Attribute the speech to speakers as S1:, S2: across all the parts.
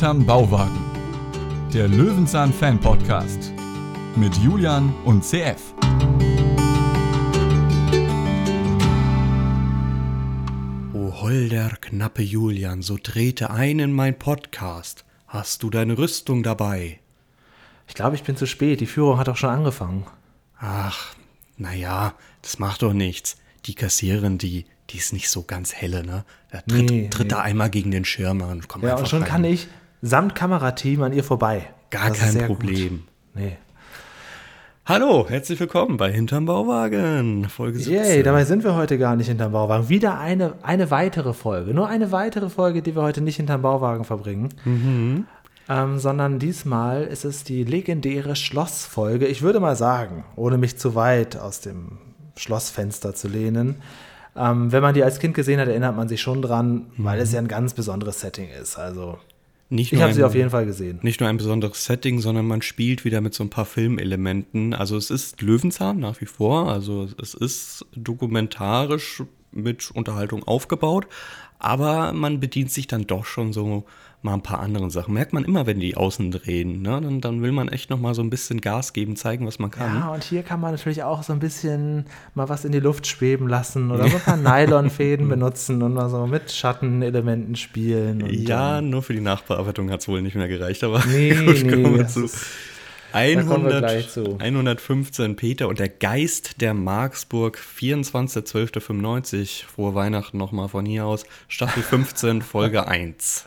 S1: Hinterm Bauwagen. Der Löwenzahn Fan Podcast mit Julian und CF.
S2: O holder knappe Julian, so trete ein in mein Podcast. Hast du deine Rüstung dabei?
S3: Ich glaube, ich bin zu spät. Die Führung hat doch schon angefangen.
S2: Ach, naja, das macht doch nichts. Die Kassiererin, die, die ist nicht so ganz helle, ne? Da tritt,
S3: Nee,
S2: tritt
S3: nee.
S2: da einmal gegen den Schirm und kommt
S3: Ja,
S2: einfach
S3: und schon
S2: rein.
S3: kann ich samt Kamerateam an ihr vorbei.
S2: Gar
S3: Das
S2: kein Problem.
S3: Gut. Nee.
S2: Hallo, herzlich willkommen bei Hinterm Bauwagen, Folge 17.
S3: Yay, dabei sind wir heute gar nicht hinterm Bauwagen. Wieder eine, eine weitere Folge. Nur eine weitere Folge, die wir heute nicht hinterm Bauwagen verbringen.
S2: Mhm.
S3: Ähm, sondern diesmal ist es die legendäre Schlossfolge. Ich würde mal sagen, ohne mich zu weit aus dem Schlossfenster zu lehnen. Ähm, wenn man die als Kind gesehen hat, erinnert man sich schon dran, weil
S2: Mhm.
S3: es ja ein ganz besonderes Setting ist. Also,
S2: nicht
S3: ich habe sie auf jeden Fall gesehen.
S2: Nicht nur ein besonderes Setting, sondern man spielt wieder mit so ein paar Filmelementen. Also es ist Löwenzahn nach wie vor. Also es ist dokumentarisch mit Unterhaltung aufgebaut. Aber man bedient sich dann doch schon so mal ein paar anderen Sachen. Merkt man immer, wenn die außen drehen. Ne? Dann, dann will man echt noch mal so ein bisschen Gas geben, zeigen, was man kann.
S3: Ja, und hier kann man natürlich auch so ein bisschen mal was in die Luft schweben lassen oder so ein paar Nylonfäden benutzen und mal so mit Schattenelementen spielen. Und,
S2: Ja, nur für die Nachbearbeitung hat es wohl nicht mehr gereicht, aber
S3: Nee,
S2: gut,
S3: nee, das
S2: zu.
S3: ist-
S2: 100,
S3: gleich zu.
S2: 115 Peter und der Geist der Marksburg, 24.12.95. Frohe Weihnachten nochmal von hier aus. Staffel 15, Folge 1.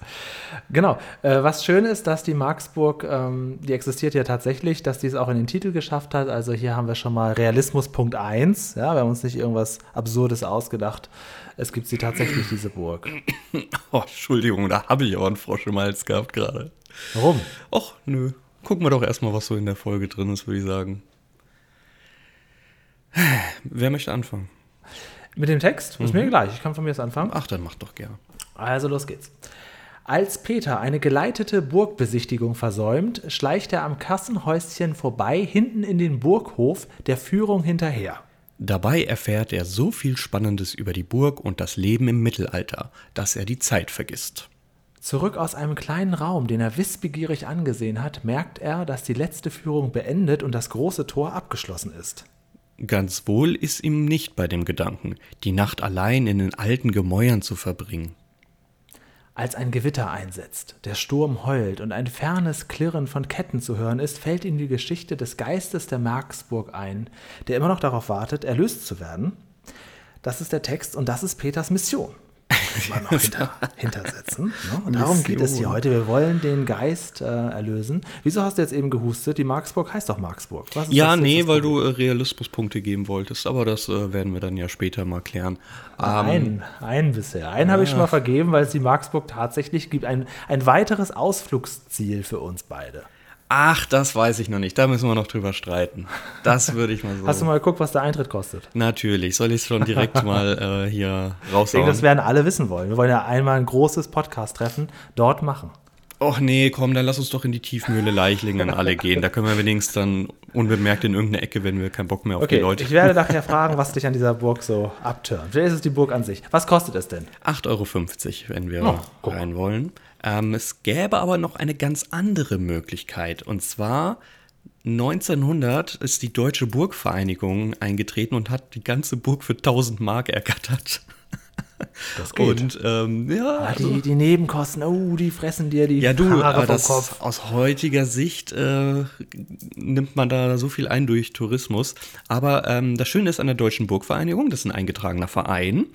S3: Genau. Äh, was schön ist, dass die Marksburg, ähm, die existiert ja tatsächlich, dass die es auch in den Titel geschafft hat. Also hier haben wir schon mal Realismus Punkt 1. Ja, wir haben uns nicht irgendwas Absurdes ausgedacht. Es gibt sie tatsächlich, diese Burg.
S2: Oh, Entschuldigung, da habe ich aber einen Frosch im Hals gehabt gerade.
S3: Warum?
S2: Och, nö. Gucken wir doch erstmal, was so in der Folge drin ist, würde ich sagen. Wer möchte anfangen?
S3: Mit dem Text? Ist mir gleich. Ich kann von mir aus anfangen.
S2: Ach, dann mach doch gern.
S3: Also los geht's. Als Peter eine geleitete Burgbesichtigung versäumt, schleicht er am Kassenhäuschen vorbei, hinten in den Burghof, der Führung hinterher.
S2: Dabei erfährt er so viel Spannendes über die Burg und das Leben im Mittelalter, dass er die Zeit vergisst.
S3: Zurück aus einem kleinen Raum, den er wissbegierig angesehen hat, merkt er, dass die letzte Führung beendet und das große Tor abgeschlossen ist.
S2: Ganz wohl ist ihm nicht bei dem Gedanken, die Nacht allein in den alten Gemäuern zu verbringen.
S3: Als ein Gewitter einsetzt, der Sturm heult und ein fernes Klirren von Ketten zu hören ist, fällt ihm die Geschichte des Geistes der Marksburg ein, der immer noch darauf wartet, erlöst zu werden. Das ist der Text und das ist Peters Mission. Mal noch hinter, hintersetzen. Ne? Und darum geht es hier heute. Wir wollen den Geist äh, erlösen. Wieso hast du jetzt eben gehustet? Die Marksburg heißt doch Marksburg.
S2: Ja,
S3: das
S2: nee, weil du äh, Realismuspunkte geben wolltest, aber das äh, werden wir dann ja später mal klären. Ähm,
S3: Einen, einen bisher. Einen habe ich schon mal vergeben, weil es die Marksburg tatsächlich gibt. Ein, ein weiteres Ausflugsziel für uns beide.
S2: Ach, das weiß ich noch nicht, da müssen wir noch drüber streiten. Das würde ich mal so.
S3: Hast du mal geguckt, was der Eintritt kostet?
S2: Natürlich, soll ich es schon direkt mal äh, hier
S3: Ich denke,
S2: raushauen?
S3: das werden alle wissen wollen. Wir wollen ja einmal ein großes Podcast-Treffen dort machen.
S2: Och nee, komm, dann lass uns doch in die Tiefmühle Leichlingen alle gehen. Da können wir wenigstens dann unbemerkt in irgendeine Ecke, wenn wir keinen Bock mehr auf die
S3: Okay,
S2: Leute
S3: ich werde nachher fragen, was dich an dieser Burg so abtönt. Wer ist es die Burg an sich? Was kostet es denn?
S2: 8,50 Euro, wenn wir
S3: Oh,
S2: rein wollen. Ähm, es gäbe aber noch eine ganz andere Möglichkeit. Und zwar 1900 ist die Deutsche Burgvereinigung eingetreten und hat die ganze Burg für 1000 Mark ergattert.
S3: Das
S2: Und ähm, ja,
S3: Ah,
S2: also,
S3: die, die Nebenkosten, oh, die fressen dir die
S2: ja du,
S3: Haare
S2: aber
S3: vom Kopf.
S2: aus heutiger Sicht äh, nimmt man da so viel ein durch Tourismus. Aber ähm, das Schöne ist an der Deutschen Burgvereinigung, das ist ein eingetragener Verein.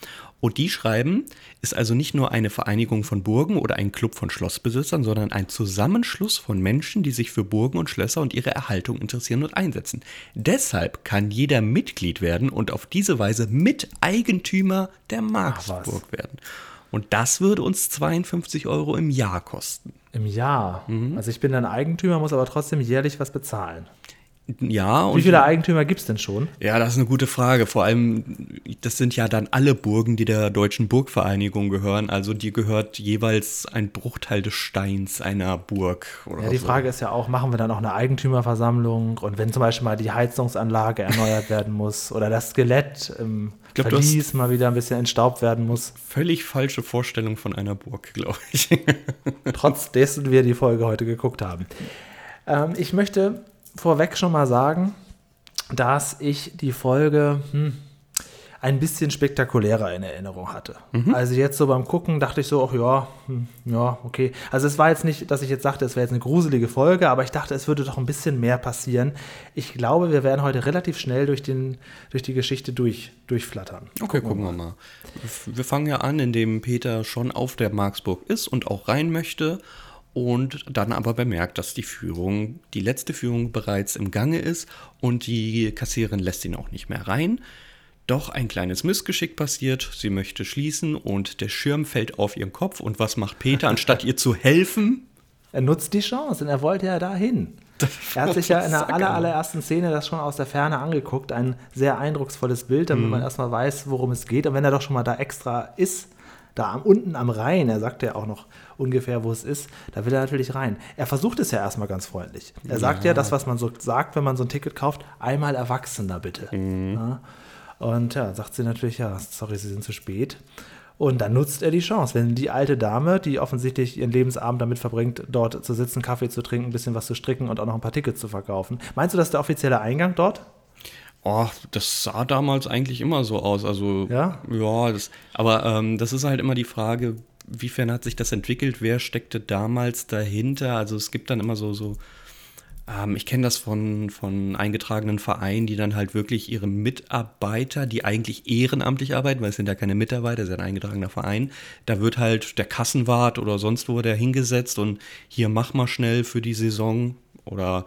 S2: Und die schreiben, ist also nicht nur eine Vereinigung von Burgen oder ein Club von Schlossbesitzern, sondern ein Zusammenschluss von Menschen, die sich für Burgen und Schlösser und ihre Erhaltung interessieren und einsetzen. Deshalb kann jeder Mitglied werden und auf diese Weise Miteigentümer der Marksburg werden. Und das würde uns 52 Euro im Jahr kosten.
S3: Im Jahr.
S2: Mhm.
S3: Also ich bin dann Eigentümer, muss aber trotzdem jährlich was bezahlen.
S2: Ja, und
S3: Wie viele Eigentümer gibt es denn schon?
S2: Ja, das ist eine gute Frage. Vor allem, das sind ja dann alle Burgen, die der Deutschen Burgvereinigung gehören. Also die gehört jeweils ein Bruchteil des Steins einer Burg.
S3: Ja, die
S2: so.
S3: Frage ist ja auch, machen wir dann auch eine Eigentümerversammlung und wenn zum Beispiel mal die Heizungsanlage erneuert werden muss oder das Skelett im
S2: glaub,
S3: Verlies mal wieder ein bisschen entstaubt werden muss,
S2: Völlig falsche Vorstellung von einer Burg, glaube ich.
S3: trotz dessen wir die Folge heute geguckt haben. Ähm, ich möchte vorweg schon mal sagen, dass ich die Folge hm, ein bisschen spektakulärer in Erinnerung hatte. Also jetzt so beim Gucken dachte ich so, ach ja, hm, ja, okay. Also es war jetzt nicht, dass ich jetzt sagte, es wäre jetzt eine gruselige Folge, aber ich dachte, es würde doch ein bisschen mehr passieren. Ich glaube, wir werden heute relativ schnell durch, den, durch die Geschichte durch, durchflattern.
S2: Okay, gucken wir mal. Wir fangen ja an, indem Peter schon auf der Marksburg ist und auch rein möchte und dann aber bemerkt, dass die Führung, die letzte Führung bereits im Gange ist und die Kassiererin lässt ihn auch nicht mehr rein. Doch ein kleines Missgeschick passiert, sie möchte schließen und der Schirm fällt auf ihren Kopf und was macht Peter, anstatt ihr zu helfen?
S3: Er nutzt die Chance und er wollte ja dahin. Er hat sich ja in der aller, allerersten Szene das schon aus der Ferne angeguckt. Ein sehr eindrucksvolles Bild, damit man erstmal weiß, worum es geht. Und wenn er doch schon mal da extra ist, da am, unten am Rhein, er sagt ja auch noch ungefähr, wo es ist, da will er natürlich rein. Er versucht es ja erstmal ganz freundlich. Er sagt ja das, was man so sagt, wenn man so ein Ticket kauft, einmal Erwachsener bitte. Ja. Und ja, sagt sie natürlich, ja, sorry, Sie sind zu spät. Und dann nutzt er die Chance. Wenn die alte Dame, die offensichtlich ihren Lebensabend damit verbringt, dort zu sitzen, Kaffee zu trinken, ein bisschen was zu stricken und auch noch ein paar Tickets zu verkaufen. Meinst du, das ist der offizielle Eingang dort?
S2: Oh, das sah damals eigentlich immer so aus. Also,
S3: Ja?
S2: ja das, aber ähm, das ist halt immer die Frage, wiefern hat sich das entwickelt? Wer steckte damals dahinter? Also, es gibt dann immer so, so ähm, ich kenne das von, von eingetragenen Vereinen, die dann halt wirklich ihre Mitarbeiter, die eigentlich ehrenamtlich arbeiten, weil es sind ja keine Mitarbeiter, es ist ja ein eingetragener Verein, da wird halt der Kassenwart oder sonst wo der hingesetzt und hier mach mal schnell für die Saison oder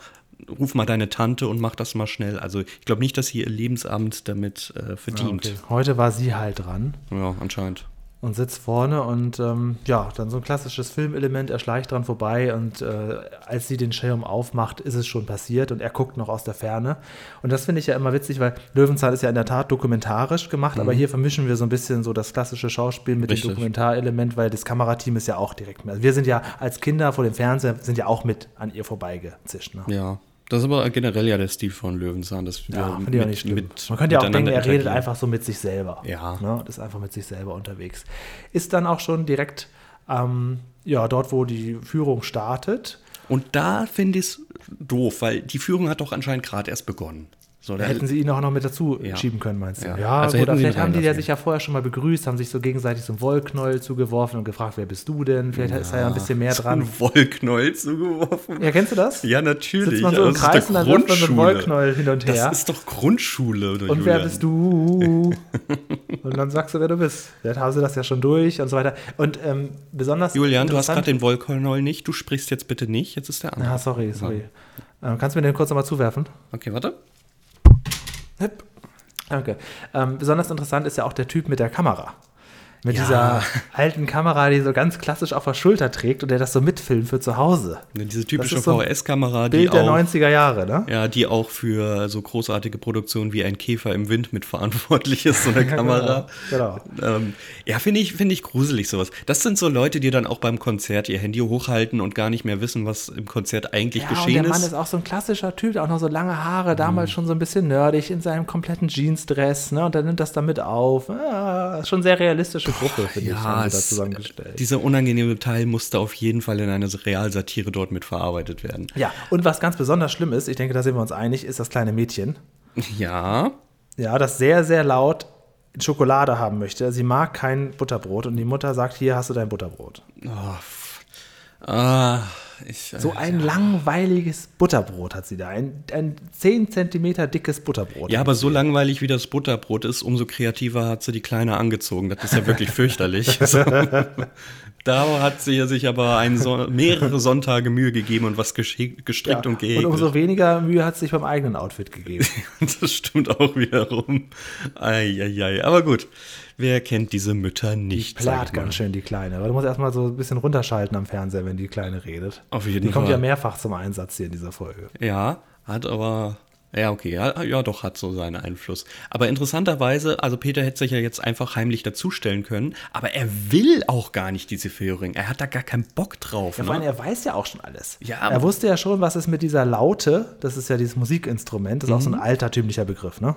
S2: ruf mal deine Tante und mach das mal schnell. Also ich glaube nicht, dass sie ihr Lebensabend damit äh, verdient.
S3: Okay. Heute war sie halt dran
S2: Ja, anscheinend.
S3: Und sitzt vorne und ähm, ja, dann so ein klassisches Filmelement, er schleicht dran vorbei und äh, als sie den Schirm aufmacht, ist es schon passiert und er guckt noch aus der Ferne. Und das finde ich ja immer witzig, weil Löwenzahn ist ja in der Tat dokumentarisch gemacht, aber hier vermischen wir so ein bisschen so das klassische Schauspiel mit
S2: Richtig.
S3: dem Dokumentarelement, weil das Kamerateam ist ja auch direkt mit. Also wir sind ja als Kinder vor dem Fernseher, sind ja auch mit an ihr vorbeigezischt. Ne?
S2: Ja. Das ist aber generell ja der Stil von Löwenzahn, dass wir
S3: Ja, finde ich auch nicht
S2: mit-
S3: Man könnte ja auch denken, er redet einfach so mit sich selber.
S2: Ja.
S3: Ne? und Ist einfach mit sich selber unterwegs. Ist dann auch schon direkt ähm, ja, dort, wo die Führung startet.
S2: Und da finde ich es doof, weil die Führung hat doch anscheinend gerade erst begonnen. So, da
S3: Hätten sie ihn auch noch mit dazu
S2: Ja.
S3: schieben können, meinst du?
S2: Ja.
S3: Ja,
S2: Also ihn
S3: vielleicht haben die ja
S2: reinlassen.
S3: sich ja vorher schon mal begrüßt, haben sich so gegenseitig so einen Wollknäuel zugeworfen und gefragt, wer bist du denn? Vielleicht ist da ja ein bisschen mehr dran.
S2: Ein Wollknäuel zugeworfen.
S3: Ja, kennst du das?
S2: Ja, natürlich.
S3: Sitzt man so im
S2: Also, ist
S3: Kreis und dann wirft man so einen. Wollknäuel hin und her.
S2: Das ist doch Grundschule, oder
S3: Und wer
S2: Julian?
S3: bist du? und dann sagst du, wer du bist. Vielleicht haben sie das ja schon durch und so weiter. Und ähm, besonders.
S2: Julian, du hast gerade den Wollknäuel nicht. Du sprichst jetzt bitte nicht. Jetzt ist der andere.
S3: Ah, sorry, sorry. Ähm, kannst du mir den kurz nochmal zuwerfen?
S2: Okay, warte.
S3: Danke. Ähm, besonders interessant ist ja auch der Typ mit der Kamera. Mit
S2: Ja.
S3: dieser alten Kamera, die so ganz klassisch auf der Schulter trägt und der das so mitfilmt für zu Hause.
S2: Diese typische
S3: ist so
S2: VHS-Kamera, die
S3: Bild der
S2: auch,
S3: 90er Jahre, ne?
S2: ja, die auch für so großartige Produktionen wie ein Käfer im Wind mitverantwortlich ist, so eine Kamera.
S3: Genau.
S2: Ähm, ja, finde ich, finde ich gruselig sowas. Das sind so Leute, die dann auch beim Konzert ihr Handy hochhalten und gar nicht mehr wissen, was im Konzert eigentlich
S3: Ja, und
S2: geschehen
S3: der Mann
S2: ist.
S3: ist auch so ein klassischer Typ, auch noch so lange Haare, damals
S2: Mhm.
S3: schon so ein bisschen nerdig in seinem kompletten Jeansdress, ne? Und dann nimmt das damit auf. Ah, schon sehr realistische Gruppe, finde ich, haben sie da
S2: es-
S3: zusammengestellt.
S2: dieser unangenehme Teil musste auf jeden Fall in eine Realsatire dort mit verarbeitet werden.
S3: ja, und was ganz besonders schlimm ist, ich denke, da sind wir uns einig, ist das kleine Mädchen.
S2: Ja,
S3: Ja, das sehr, sehr laut Schokolade haben möchte. Sie mag kein Butterbrot und die Mutter sagt, hier hast du dein Butterbrot.
S2: ah, ich,
S3: So ein langweiliges Butterbrot hat sie da. Ein, ein 10 Zentimeter dickes Butterbrot.
S2: Ja, aber so langweilig wie das Butterbrot ist, umso kreativer hat sie die Kleine angezogen. Das ist ja wirklich fürchterlich. So. Da hat sie sich aber Son mehrere Sonntage Mühe gegeben und was gestrickt und
S3: und
S2: gehäkelt.
S3: umso weniger Mühe hat sie sich beim eigenen Outfit gegeben.
S2: Das stimmt auch wiederum. Eieiei. Aber gut, wer kennt diese Mütter nicht? ich mal.
S3: ganz schön, die Kleine. Aber du musst erstmal so ein bisschen runterschalten am Fernseher, wenn die Kleine redet.
S2: Auf jeden
S3: die kommt
S2: Fall.
S3: ja mehrfach zum Einsatz hier in dieser Folge.
S2: Ja, hat aber Ja, okay, ja, ja, doch, hat so seinen Einfluss. Aber interessanterweise, also Peter hätte sich ja jetzt einfach heimlich dazustellen können, aber er will auch gar nicht diese Feuerring. Er hat da gar keinen Bock drauf.
S3: Ja, vor allem,
S2: ne?
S3: er weiß ja auch schon alles.
S2: Ja,
S3: er wusste ja schon, was es mit dieser Laute, das ist ja dieses Musikinstrument, das ist auch so
S2: Mhm.
S3: ein altertümlicher Begriff, ne?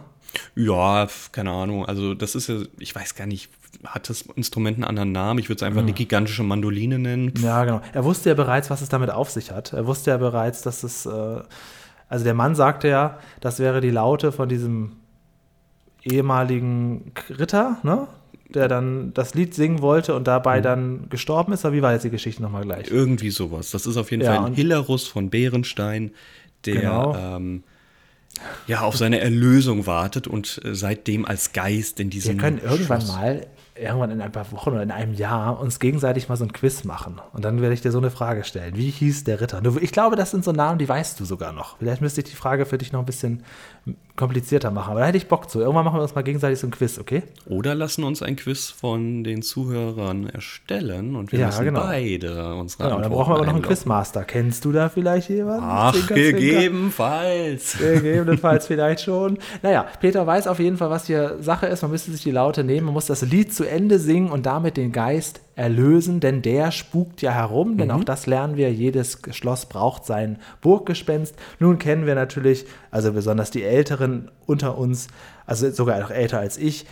S2: Ja, keine Ahnung. Also, das ist ja, ich weiß gar nicht, hat das Instrument einen anderen Namen? Ich würde es einfach eine gigantische Mandoline nennen. Pff,
S3: Ja, genau. Er wusste ja bereits, was es damit auf sich hat. Er wusste ja bereits, dass es, äh, also der Mann sagte ja, das wäre die Laute von diesem ehemaligen Ritter, ne? Der dann das Lied singen wollte und
S2: Mhm.
S3: dabei dann gestorben ist. Aber wie war jetzt die Geschichte nochmal gleich?
S2: Irgendwie sowas. Das ist auf jeden
S3: Ja,
S2: Fall ein Hilarus von Bärenstein, der
S3: Genau.
S2: ähm, ja auf seine Erlösung wartet und äh, seitdem als Geist in
S3: Wir
S2: diesem
S3: können irgendwann
S2: Schloss-
S3: mal, irgendwann in ein paar Wochen oder in einem Jahr, uns gegenseitig mal so ein Quiz machen. Und dann werde ich dir so eine Frage stellen. Wie hieß der Ritter? Ich glaube, das sind so Namen, die weißt du sogar noch. Vielleicht müsste ich die Frage für dich noch ein bisschen komplizierter machen. Aber da hätte ich Bock zu. Irgendwann machen wir uns mal gegenseitig so ein Quiz, okay?
S2: Oder lassen uns ein Quiz von den Zuhörern erstellen und wir
S3: Ja,
S2: müssen
S3: genau.
S2: beide unsere
S3: Genau, dann
S2: Antworten
S3: brauchen wir aber noch einen. Quizmaster. Kennst du da vielleicht jemanden?
S2: Ach,
S3: Zwinker, zwinker.
S2: gegebenenfalls.
S3: Gegebenenfalls vielleicht schon. Naja, Peter weiß auf jeden Fall, was hier Sache ist. Man müsste sich die Laute nehmen, man muss das Lied zu Ende singen und damit den Geist erlösen, denn der spukt ja herum, denn auch das lernen wir, jedes Schloss braucht sein Burggespenst. Nun kennen wir natürlich, also besonders die Älteren unter uns, also sogar noch älter als ich,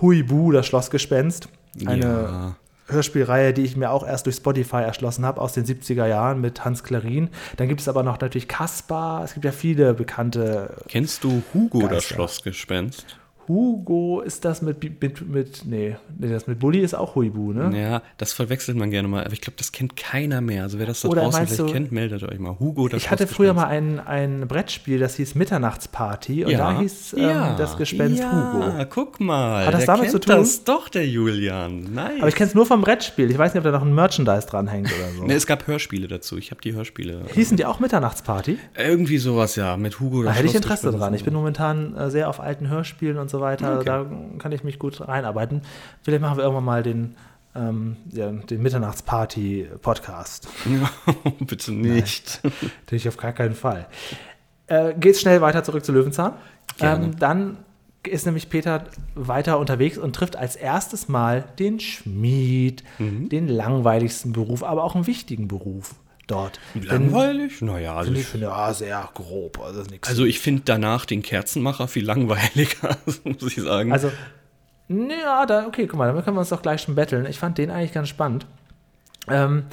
S3: Huibu, das Schlossgespenst. Eine
S2: Ja.
S3: Hörspielreihe, die ich mir auch erst durch Spotify erschlossen habe, aus den 70er Jahren mit Hans Klarin. Dann gibt es aber noch natürlich Kaspar. Es gibt ja viele bekannte.
S2: Kennst du Hugo, das
S3: Geister.
S2: Schlossgespenst?
S3: Hugo ist das mit, mit, mit nee, das mit Bulli ist auch Huibu, ne?
S2: Ja, das verwechselt man gerne mal, aber ich glaube, das kennt keiner mehr. Also wer das da
S3: Oder
S2: draußen vielleicht
S3: du-
S2: kennt, meldet euch mal. Hugo, das
S3: Ich hatte früher mal ein, ein Brettspiel, das hieß Mitternachtsparty und da hieß ähm,
S2: ja,
S3: das Gespenst
S2: ja,
S3: Hugo.
S2: guck mal.
S3: Hat das damit zu tun?
S2: Das doch, der Julian. Nice.
S3: Aber ich kenne es nur vom Brettspiel. Ich weiß nicht, ob da noch ein Merchandise dranhängt oder so.
S2: Ne, es gab Hörspiele dazu. Ich habe die Hörspiele.
S3: Hießen die auch Mitternachtsparty?
S2: Irgendwie sowas, ja, mit Hugo.
S3: Da hätte ich Interesse dran. Ich bin momentan äh, sehr auf alten Hörspielen und so weiter.
S2: Okay.
S3: Da kann ich mich gut reinarbeiten. Vielleicht machen wir irgendwann mal den, ähm, ja, den Mitternachtsparty-Podcast.
S2: Bitte nicht.
S3: Natürlich auf gar keinen Fall. Äh, geht's schnell weiter zurück zu Löwenzahn. Ähm, dann ist nämlich Peter weiter unterwegs und trifft als erstes Mal den Schmied,
S2: Mhm.
S3: den langweiligsten Beruf, aber auch einen wichtigen Beruf dort.
S2: Langweilig? Naja, also
S3: ich finde, ja, sehr grob. Also,
S2: also ich finde danach den Kerzenmacher viel langweiliger, muss ich sagen.
S3: Also, ja, da, okay, guck mal, damit können wir uns doch gleich schon betteln. Ich fand den eigentlich ganz spannend. Ähm,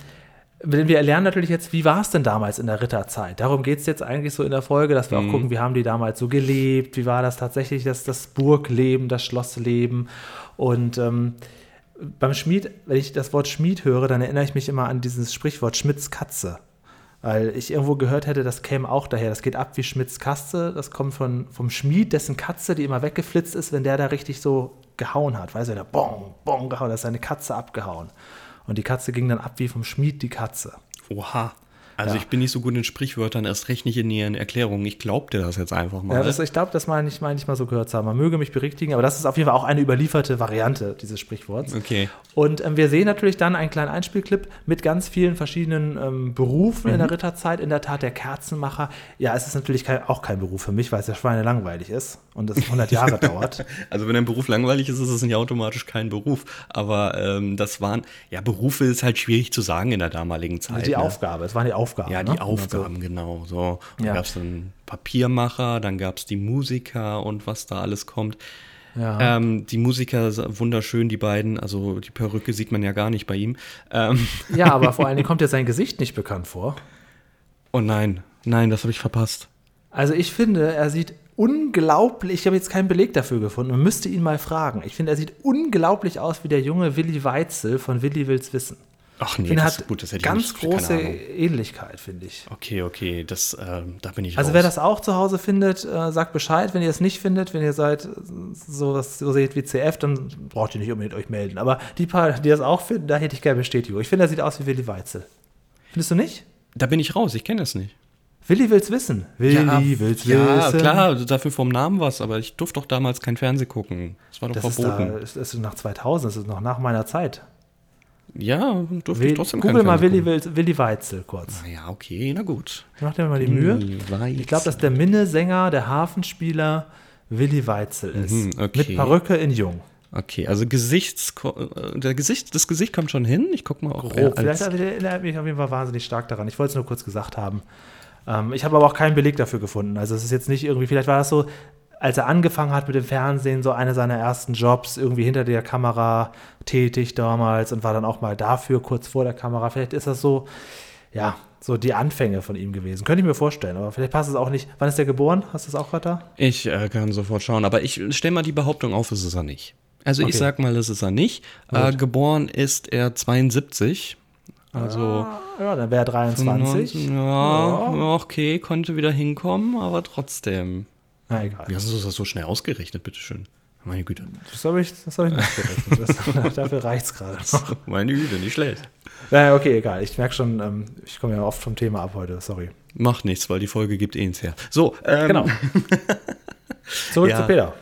S3: wir lernen natürlich jetzt, wie war es denn damals in der Ritterzeit? Darum geht es jetzt eigentlich so in der Folge, dass wir auch gucken, wie haben die damals so gelebt, wie war das tatsächlich, das, das Burgleben, das Schlossleben. Und ähm, beim Schmied, wenn ich das Wort Schmied höre, dann erinnere ich mich immer an dieses Sprichwort Schmidts Katze. Weil ich irgendwo gehört hätte, das käme auch daher. Das geht ab wie Schmidts Katze. Das kommt von, vom Schmied, dessen Katze, die immer weggeflitzt ist, wenn der da richtig so gehauen hat. Weißt du, der bong, bong gehauen, da ist seine Katze abgehauen. Und die Katze ging dann ab wie vom Schmied die Katze.
S2: Oha. Also
S3: Ja.
S2: ich bin nicht so gut in Sprichwörtern, erst recht nicht in ihren Erklärungen. Ich glaub dir das jetzt einfach mal.
S3: Ja, das, ich glaube, das meine ich, meine ich mal so gehört zu haben. Man möge mich berichtigen, aber das ist auf jeden Fall auch eine überlieferte Variante dieses Sprichworts.
S2: okay.
S3: Und ähm, wir sehen natürlich dann einen kleinen Einspielclip mit ganz vielen verschiedenen ähm, Berufen in der Ritterzeit. In der Tat der Kerzenmacher. Ja, es ist natürlich kein, auch kein Beruf für mich, weil es ja Schweine langweilig ist und es 100 Jahre dauert.
S2: Also wenn ein Beruf langweilig ist, ist es nicht automatisch kein Beruf. Aber ähm, das waren, ja, Berufe ist halt schwierig zu sagen in der damaligen Zeit.
S3: Also die
S2: ne?
S3: Aufgabe, es waren die Aufgaben.
S2: Ja,
S3: ne?
S2: die Aufgaben, genau. So. Dann
S3: Ja.
S2: gab es dann Papiermacher, dann gab es die Musiker und was da alles kommt.
S3: Ja.
S2: Ähm, die Musiker, wunderschön, die beiden. Also die Perücke sieht man ja gar nicht bei ihm. Ähm,
S3: ja, aber vor allen Dingen kommt ja sein Gesicht nicht bekannt vor.
S2: oh nein, nein, das habe ich verpasst.
S3: Also ich finde, er sieht unglaublich, ich habe jetzt keinen Beleg dafür gefunden, man müsste ihn mal fragen. Ich finde, er sieht unglaublich aus wie der junge Willi Weitzel von Willi Will's Wissen.
S2: Ach
S3: Ich
S2: nee, das,
S3: hat
S2: gut, das hätte ich
S3: ganz
S2: nicht, keine
S3: große. Ähnlichkeit, finde ich.
S2: Okay, okay, das, ähm, da bin ich
S3: Also
S2: raus.
S3: wer das auch zu Hause findet, äh, sagt Bescheid. Wenn ihr es nicht findet, wenn ihr seid so was so seht wie CF, dann braucht ihr nicht unbedingt euch melden. Aber die paar, die das auch finden, da hätte ich gerne Bestätigung. Ich finde, er sieht aus wie Willi Weitzel. Findest du nicht?
S2: Da bin ich raus, ich kenne das nicht.
S3: Willi will's wissen. Willi will's
S2: ja,
S3: wissen.
S2: klar, dafür vom Namen was, aber ich durfte doch damals kein Fernsehen gucken. Das war doch
S3: Das ist, da,
S2: verboten.
S3: das ist nach 2000, das ist noch nach meiner Zeit.
S2: Ja, durfte
S3: Will,
S2: ich trotzdem
S3: Google mal Willi, Wil- Willi Weitzel kurz.
S2: gucken. Ja, okay, na gut.
S3: Ich mach dir mal die Mühe.
S2: Weitzel.
S3: Ich glaube, dass der Minnesänger, der Hafenspieler Willi Weitzel ist.
S2: Mhm, okay.
S3: Mit Perücke in Jung.
S2: Okay, also Gesichts, äh, der Gesicht, das Gesicht kommt schon hin. Ich guck mal, ob
S3: Grob. Vielleicht erinnert mich auf jeden Fall wahnsinnig stark daran. Ich wollte es nur kurz gesagt haben. Ähm, ich habe aber auch keinen Beleg dafür gefunden. Also es ist jetzt nicht irgendwie, vielleicht war das so, als er angefangen hat mit dem Fernsehen, so einer seiner ersten Jobs, irgendwie hinter der Kamera tätig damals und war dann auch mal dafür kurz vor der Kamera. Vielleicht ist das so, ja, so die Anfänge von ihm gewesen. Könnte ich mir vorstellen, aber vielleicht passt es auch nicht. Wann ist der geboren? Hast du es auch gerade da?
S2: Ich äh, kann sofort schauen, aber ich stelle mal die Behauptung auf, es ist er nicht. Also
S3: Okay.
S2: ich sag mal, es ist er nicht. Äh, geboren ist er 72. Also
S3: Ja, dann wäre er 23.
S2: Ja, okay, konnte wieder hinkommen, aber trotzdem.
S3: Na egal.
S2: Wie hast du das so schnell ausgerechnet, bitteschön? Meine Güte.
S3: Das habe ich, das hab ich nicht gerechnet. Dafür reicht es gerade noch.
S2: Meine Güte, nicht schlecht.
S3: Naja, okay, egal. Ich merke schon, ähm, ich komme ja oft vom Thema ab heute. Sorry.
S2: Macht nichts, weil die Folge gibt eh ins her. So, ähm,
S3: Genau. Zurück
S2: Ja.
S3: zu Peter.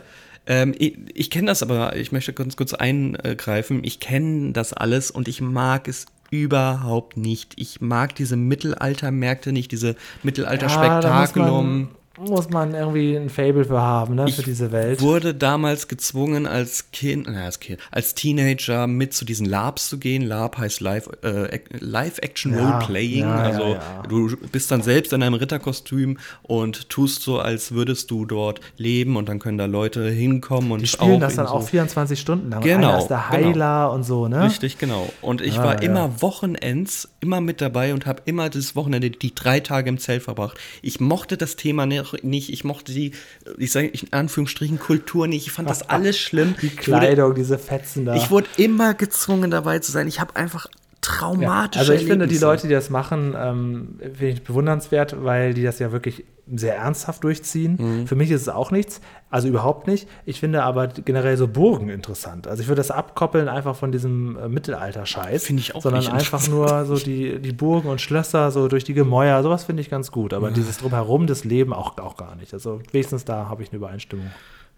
S2: Ähm, ich ich kenne das aber, ich möchte ganz kurz eingreifen. Ich kenne das alles und ich mag es überhaupt nicht. Ich mag diese Mittelaltermärkte nicht, diese Mittelalter-Spektakulum.
S3: Ja, muss, man, irgendwie ein Fable für haben, ne, für
S2: Ich
S3: diese Welt.
S2: wurde damals gezwungen, als Kind, naja, als Kind, als Teenager mit zu diesen LARPs zu gehen. LARP heißt Live, äh, Live-Action
S3: Ja,
S2: Role-Playing.
S3: ja,
S2: also
S3: ja.
S2: du bist dann selbst in einem Ritterkostüm und tust so, als würdest du dort leben und dann können da Leute hinkommen und
S3: Die spielen das dann
S2: so
S3: auch 24 Stunden lang.
S2: Genau,
S3: Einer ist der Heiler und so, ne?
S2: Richtig, genau. Und ich
S3: Ah,
S2: war immer Wochenends immer mit dabei und habe immer das Wochenende, die drei Tage im Zelt verbracht. Ich mochte das Thema ne- nicht, ich mochte die, ich sage in Anführungsstrichen, Kultur nicht. Ich fand das alles schlimm.
S3: Die
S2: Ich wurde-
S3: Kleidung, diese Fetzen da.
S2: Ich wurde immer gezwungen dabei zu sein. Ich habe einfach traumatische
S3: Also ich finde, die. Leute, die das machen, ähm, finde ich bewundernswert, weil die das ja wirklich sehr ernsthaft durchziehen.
S2: Mhm.
S3: Für mich ist es auch nichts, also überhaupt nicht. Ich finde aber generell so Burgen interessant. Also ich würde das abkoppeln einfach von diesem äh, Mittelalter-Scheiß.
S2: Finde ich auch
S3: Sondern einfach nur so die, die Burgen und Schlösser, so durch die Gemäuer, sowas finde ich ganz gut. Aber dieses Drumherum, das Leben auch, auch gar nicht. Also wenigstens da habe ich eine Übereinstimmung.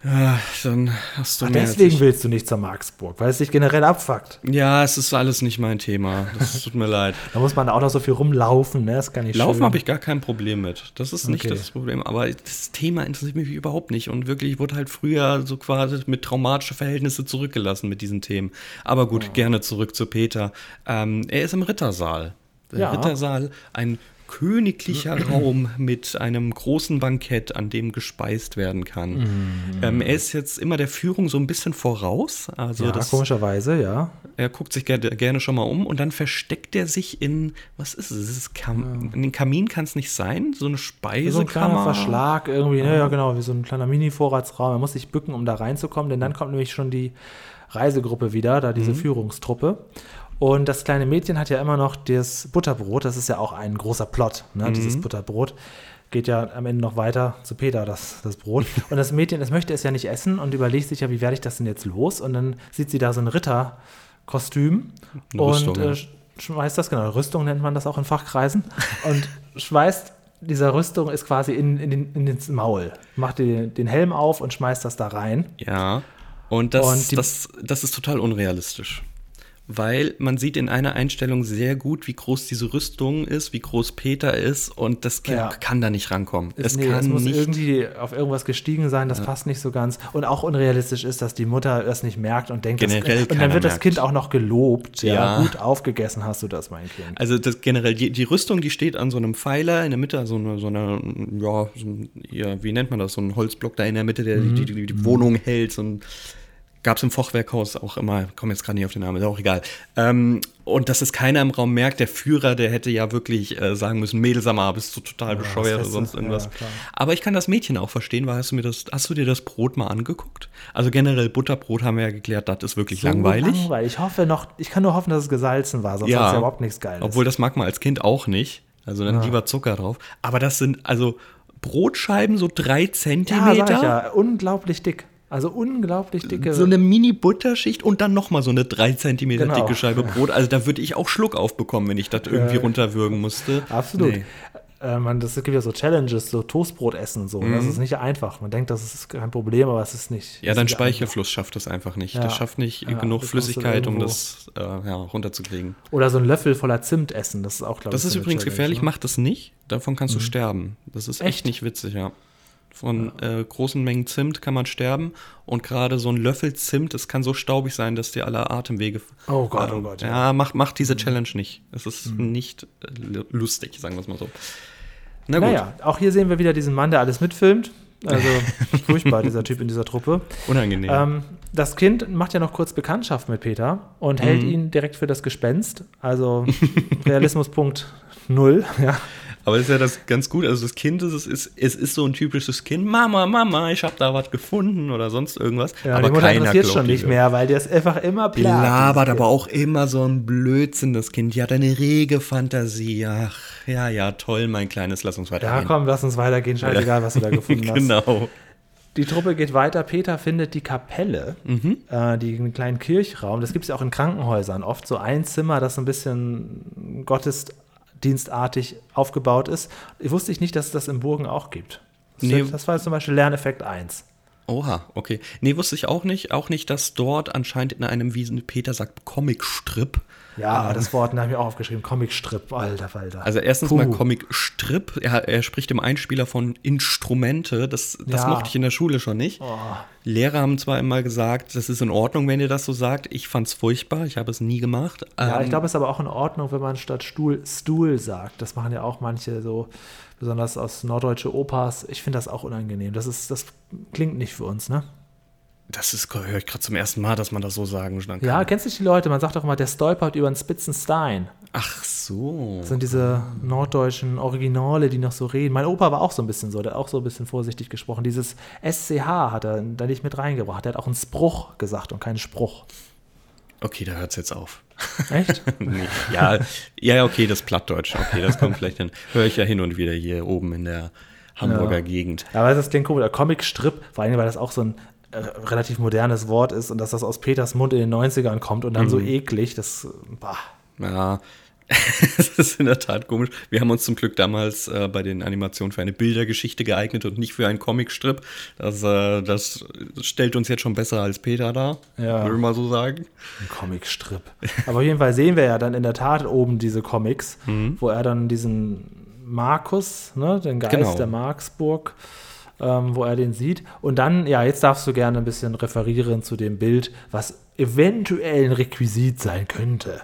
S2: Ja, dann hast du
S3: Ach, deswegen
S2: ich.
S3: willst du nicht zur Marksburg, weil es dich generell abfuckt.
S2: Ja, es ist alles nicht mein Thema. Das tut mir leid.
S3: Da muss man auch noch so viel rumlaufen, ne? Das kann nicht
S2: Laufen habe ich gar kein Problem mit. Das ist nicht
S3: Okay.
S2: das Problem. Aber das Thema interessiert mich überhaupt nicht. Und wirklich, ich wurde halt früher so quasi mit traumatischen Verhältnissen zurückgelassen mit diesen Themen. Aber gut, gerne zurück zu Peter. Ähm, er ist im Rittersaal. Der
S3: Ja.
S2: Rittersaal, ein königlicher Raum mit einem großen Bankett, an dem gespeist werden kann. Ähm, er ist jetzt immer der Führung so ein bisschen voraus. Also
S3: ja,
S2: das,
S3: komischerweise, ja.
S2: er guckt sich gerne, gerne schon mal um und dann versteckt er sich in, was ist es? es ist Kam In den Kamin kann es nicht sein, so eine
S3: So ein kleiner
S2: Speisekammer.
S3: Verschlag irgendwie, ne? ja genau, wie so ein kleiner Mini-Vorratsraum. Er muss sich bücken, um da reinzukommen, denn dann kommt nämlich schon die Reisegruppe wieder, da
S2: Mhm.
S3: diese Führungstruppe. Und das kleine Mädchen hat ja immer noch das Butterbrot, das ist ja auch ein großer Plot, ne?
S2: Mhm.
S3: dieses Butterbrot. Geht ja am Ende noch weiter zu Peter, das, das Brot. Und das Mädchen, das möchte es ja nicht essen und überlegt sich ja, wie werde ich das denn jetzt los? Und dann sieht sie da so ein Ritterkostüm und äh, schmeißt das, genau, Rüstung nennt man das auch in Fachkreisen, und schmeißt dieser Rüstung ist quasi in, in, den, in ins Maul. Macht den, den Helm auf und schmeißt das da rein.
S2: Ja, und das,
S3: Und die-
S2: das, das ist total unrealistisch. Weil man sieht in einer Einstellung sehr gut, wie groß diese Rüstung ist, wie groß Peter ist und das Kind
S3: Ja.
S2: kann da nicht rankommen.
S3: Es,
S2: Es
S3: nee,
S2: kann
S3: es muss
S2: nicht.
S3: irgendwie auf irgendwas gestiegen sein, das passt nicht so ganz. Und auch unrealistisch ist, dass die Mutter das nicht merkt und denkt, das,
S2: Generell
S3: und dann wird das
S2: merkt.
S3: Kind auch noch gelobt. Ja,
S2: Ja.
S3: gut aufgegessen hast du das, mein Kind.
S2: Also das generell, die, die Rüstung, die steht an so einem Pfeiler in der Mitte, so eine, so eine ja, so ein, ja, wie nennt man das, so ein Holzblock da in der Mitte, der
S3: Mhm.
S2: die, die, die Wohnung hält. So ein, Gab es im Fachwerkhaus auch immer, komme jetzt gerade nicht auf den Namen, ist auch egal. Ähm, und dass es keiner im Raum merkt, der Führer, der hätte ja wirklich äh, sagen müssen, Mädelsammer, bist du total bescheuert oder sonst
S3: ist-
S2: irgendwas.
S3: ja.
S2: Aber ich kann das Mädchen auch verstehen, weil hast du mir das, hast du dir das Brot mal angeguckt? Also generell Butterbrot haben wir ja geklärt, das ist wirklich
S3: So
S2: langweilig.
S3: langweilig. Ich hoffe noch, ich kann nur hoffen, dass es gesalzen war, sonst hat es ja überhaupt nichts Geiles.
S2: Obwohl das mag man als Kind auch nicht. Also dann lieber Zucker drauf. Aber das sind also Brotscheiben, so drei
S3: ja,
S2: Zentimeter.
S3: ich ja, unglaublich dick. Also unglaublich dicke.
S2: So eine Mini-Butterschicht und dann nochmal so eine drei Zentimeter
S3: Genau.
S2: dicke Scheibe Brot. Also da würde ich auch Schluck aufbekommen, wenn ich das irgendwie runterwürgen musste.
S3: Absolut.
S2: Nee.
S3: äh, man, das gibt ja so Challenges, so Toastbrot essen so.
S2: Mhm.
S3: Das ist nicht einfach. Man denkt, das ist kein Problem, aber es ist nicht.
S2: Ja, dein Speichelfluss schafft das einfach nicht.
S3: Ja.
S2: Das schafft nicht
S3: Ja,
S2: genug Flüssigkeit, um das äh, ja, runterzukriegen.
S3: Oder so ein Löffel voller Zimt essen. Das ist auch, glaube ich.
S2: Das ist übrigens
S3: Challenge,
S2: gefährlich,
S3: ne? Mhm.
S2: mach das nicht. Davon kannst du sterben. Das ist echt,
S3: Echt?
S2: nicht witzig, ja. Von äh, großen Mengen Zimt kann man sterben und gerade so ein Löffel Zimt, das kann so staubig sein, dass dir alle Atemwege.
S3: Oh Gott, oh
S2: Ähm,
S3: Gott,
S2: Ja,
S3: ja. Mhm.
S2: mach, mach diese Challenge nicht. Es ist nicht äh, lu- lustig, sagen wir es mal so. Na gut,
S3: Naja, auch hier sehen wir wieder diesen Mann, der alles mitfilmt. Also furchtbar, dieser Typ in dieser Truppe.
S2: unangenehm.
S3: Ähm, das Kind macht ja noch kurz Bekanntschaft mit Peter und hält
S2: Mhm.
S3: ihn direkt für das Gespenst. Also Realismuspunkt null. Ja.
S2: Aber das ist ja das ganz gut. Also das Kind ist, es ist, es ist so ein typisches Kind. Mama, Mama, ich habe da was gefunden oder sonst irgendwas.
S3: Ja,
S2: aber
S3: die Mutter
S2: keiner
S3: interessiert schon nicht mehr, weil der ist einfach immer
S2: Die
S3: platt.
S2: labert
S3: dieses
S2: aber auch immer so ein Blödsinn, das Kind. Die hat eine rege Fantasie. Ach, ja, ja, toll, mein Kleines, lass uns
S3: Ja,
S2: weitergehen.
S3: komm, lass uns weitergehen. Scheißegal, was du da gefunden hast.
S2: genau.
S3: Die Truppe geht weiter. Peter findet die Kapelle,
S2: Mhm.
S3: äh, die, einen kleinen Kirchraum. Das gibt es ja auch in Krankenhäusern. Oft so ein Zimmer, das so ein bisschen gottesdienstartig aufgebaut ist. Wusste ich nicht, dass es das in Burgen auch gibt. Das,
S2: Nee.
S3: das war zum Beispiel Lerneffekt 1.
S2: Oha, okay. Nee, wusste ich auch nicht. Auch nicht, dass dort anscheinend in einem, wie Peter sagt, Comicstrip.
S3: Ja, das Wort habe ich mir auch aufgeschrieben. Comicstrip, alter Falter.
S2: Also erstens
S3: Puh.
S2: mal Comicstrip. Er, er spricht im Einspieler von Instrumente. Das, das
S3: Ja.
S2: mochte ich in der Schule schon nicht.
S3: Oh.
S2: Lehrer haben zwar immer gesagt, das ist in Ordnung, wenn ihr das so sagt. Ich fand's furchtbar. Ich habe es nie gemacht.
S3: Ja, ich
S2: Ähm,
S3: glaube, es ist aber auch in Ordnung, wenn man statt Stuhl Stuhl sagt. Das machen ja auch manche so, besonders aus norddeutsche Opas. Ich finde das auch unangenehm. Das ist, das klingt nicht für uns, ne?
S2: das ist, höre ich gerade zum ersten Mal, dass man das so sagen kann.
S3: Ja, kennst du die Leute? Man sagt doch immer, der stolpert über einen spitzen Stein.
S2: Ach so.
S3: Das sind diese norddeutschen Originale, die noch so reden. Mein Opa war auch so ein bisschen so, der hat auch so ein bisschen vorsichtig gesprochen. Dieses SCH hat er da nicht mit reingebracht. Der hat auch einen Spruch gesagt und keinen Spruch.
S2: Okay, da hört's jetzt auf.
S3: Echt?
S2: nee, ja, ja, okay, das Plattdeutsch. Okay, das kommt vielleicht dann. Höre ich ja hin und wieder hier oben in der Hamburger
S3: Ja.
S2: Gegend.
S3: Ja, aber das klingt komisch. Der Comic-Strip, vor allem, weil das auch so ein äh, relativ modernes Wort ist und dass das aus Peters Mund in den 90ern kommt und dann so eklig, das, bah.
S2: Ja, das ist in der Tat komisch. Wir haben uns zum Glück damals äh, bei den Animationen für eine Bildergeschichte geeignet und nicht für einen Comicstrip. Das, äh, das stellt uns jetzt schon besser als Peter da,
S3: Ja.
S2: würde ich mal so sagen.
S3: Ein Comic-Strip. Aber auf jeden Fall sehen wir ja dann in der Tat oben diese Comics, wo er dann diesen Markus, ne, den Geist
S2: Genau.
S3: der Marksburg, ähm, wo er den sieht. Und dann, ja, jetzt darfst du gerne ein bisschen referieren zu dem Bild, was eventuell ein Requisit sein könnte.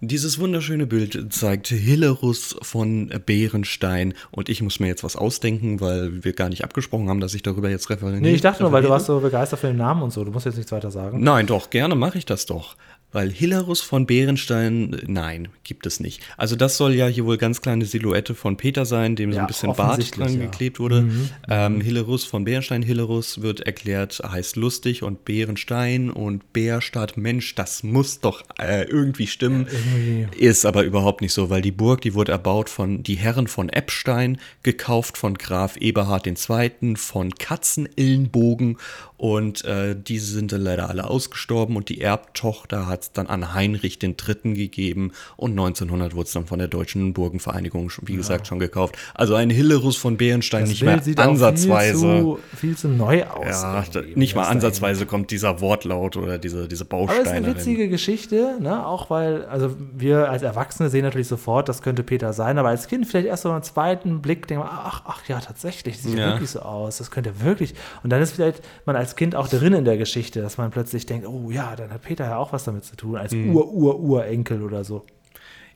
S2: Dieses wunderschöne Bild zeigt Hillerus von Bärenstein und ich muss mir jetzt was ausdenken, weil wir gar nicht abgesprochen haben, dass ich darüber jetzt referiere.
S3: Nee, ich dachte nur, weil du warst so begeistert für den Namen und so. Du musst jetzt nichts weiter sagen.
S2: Nein, doch, gerne mache ich das doch. Weil Hilarus von Bärenstein, nein, gibt es nicht. Also das soll ja hier wohl ganz kleine Silhouette von Peter sein, dem so
S3: Ja,
S2: ein bisschen Bart dran
S3: ja. Mhm,
S2: geklebt wurde. Ähm, Hilarus von Bärenstein, Hilarus wird erklärt, heißt lustig und Bärenstein und Bär statt Mensch, das muss doch äh, irgendwie stimmen.
S3: Irgendwie.
S2: Ist aber überhaupt nicht so, weil die Burg, die wurde erbaut von die Herren von Eppstein, gekauft von Graf Eberhard II., von Katzenillenbogen und äh, diese sind dann leider alle ausgestorben und die Erbtochter hat es dann an Heinrich III. gegeben und 1900 wurde es dann von der Deutschen Burgenvereinigung, wie gesagt, schon gekauft. Also ein Hillerus von Bärenstein
S3: Das
S2: nicht
S3: Bild
S2: mehr
S3: sieht
S2: ansatzweise.
S3: viel zu, viel zu neu aus.
S2: ja, nicht mal ansatzweise kommt dieser Wortlaut oder diese, diese
S3: Aber es ist
S2: Bausteine.
S3: eine witzige Geschichte, ne? auch weil, also wir als Erwachsene sehen natürlich sofort, das könnte Peter sein, aber als Kind vielleicht erst so beim zweiten Blick denkt man, ach, ach ja, tatsächlich, das sieht ja.
S2: Ja.
S3: wirklich so aus, das könnte wirklich. Und dann ist vielleicht man als Kind auch drin in der Geschichte, dass man plötzlich denkt, oh ja, dann hat Peter ja auch was damit zu tun, als
S2: Mhm.
S3: Ur-Ur-Urenkel oder so.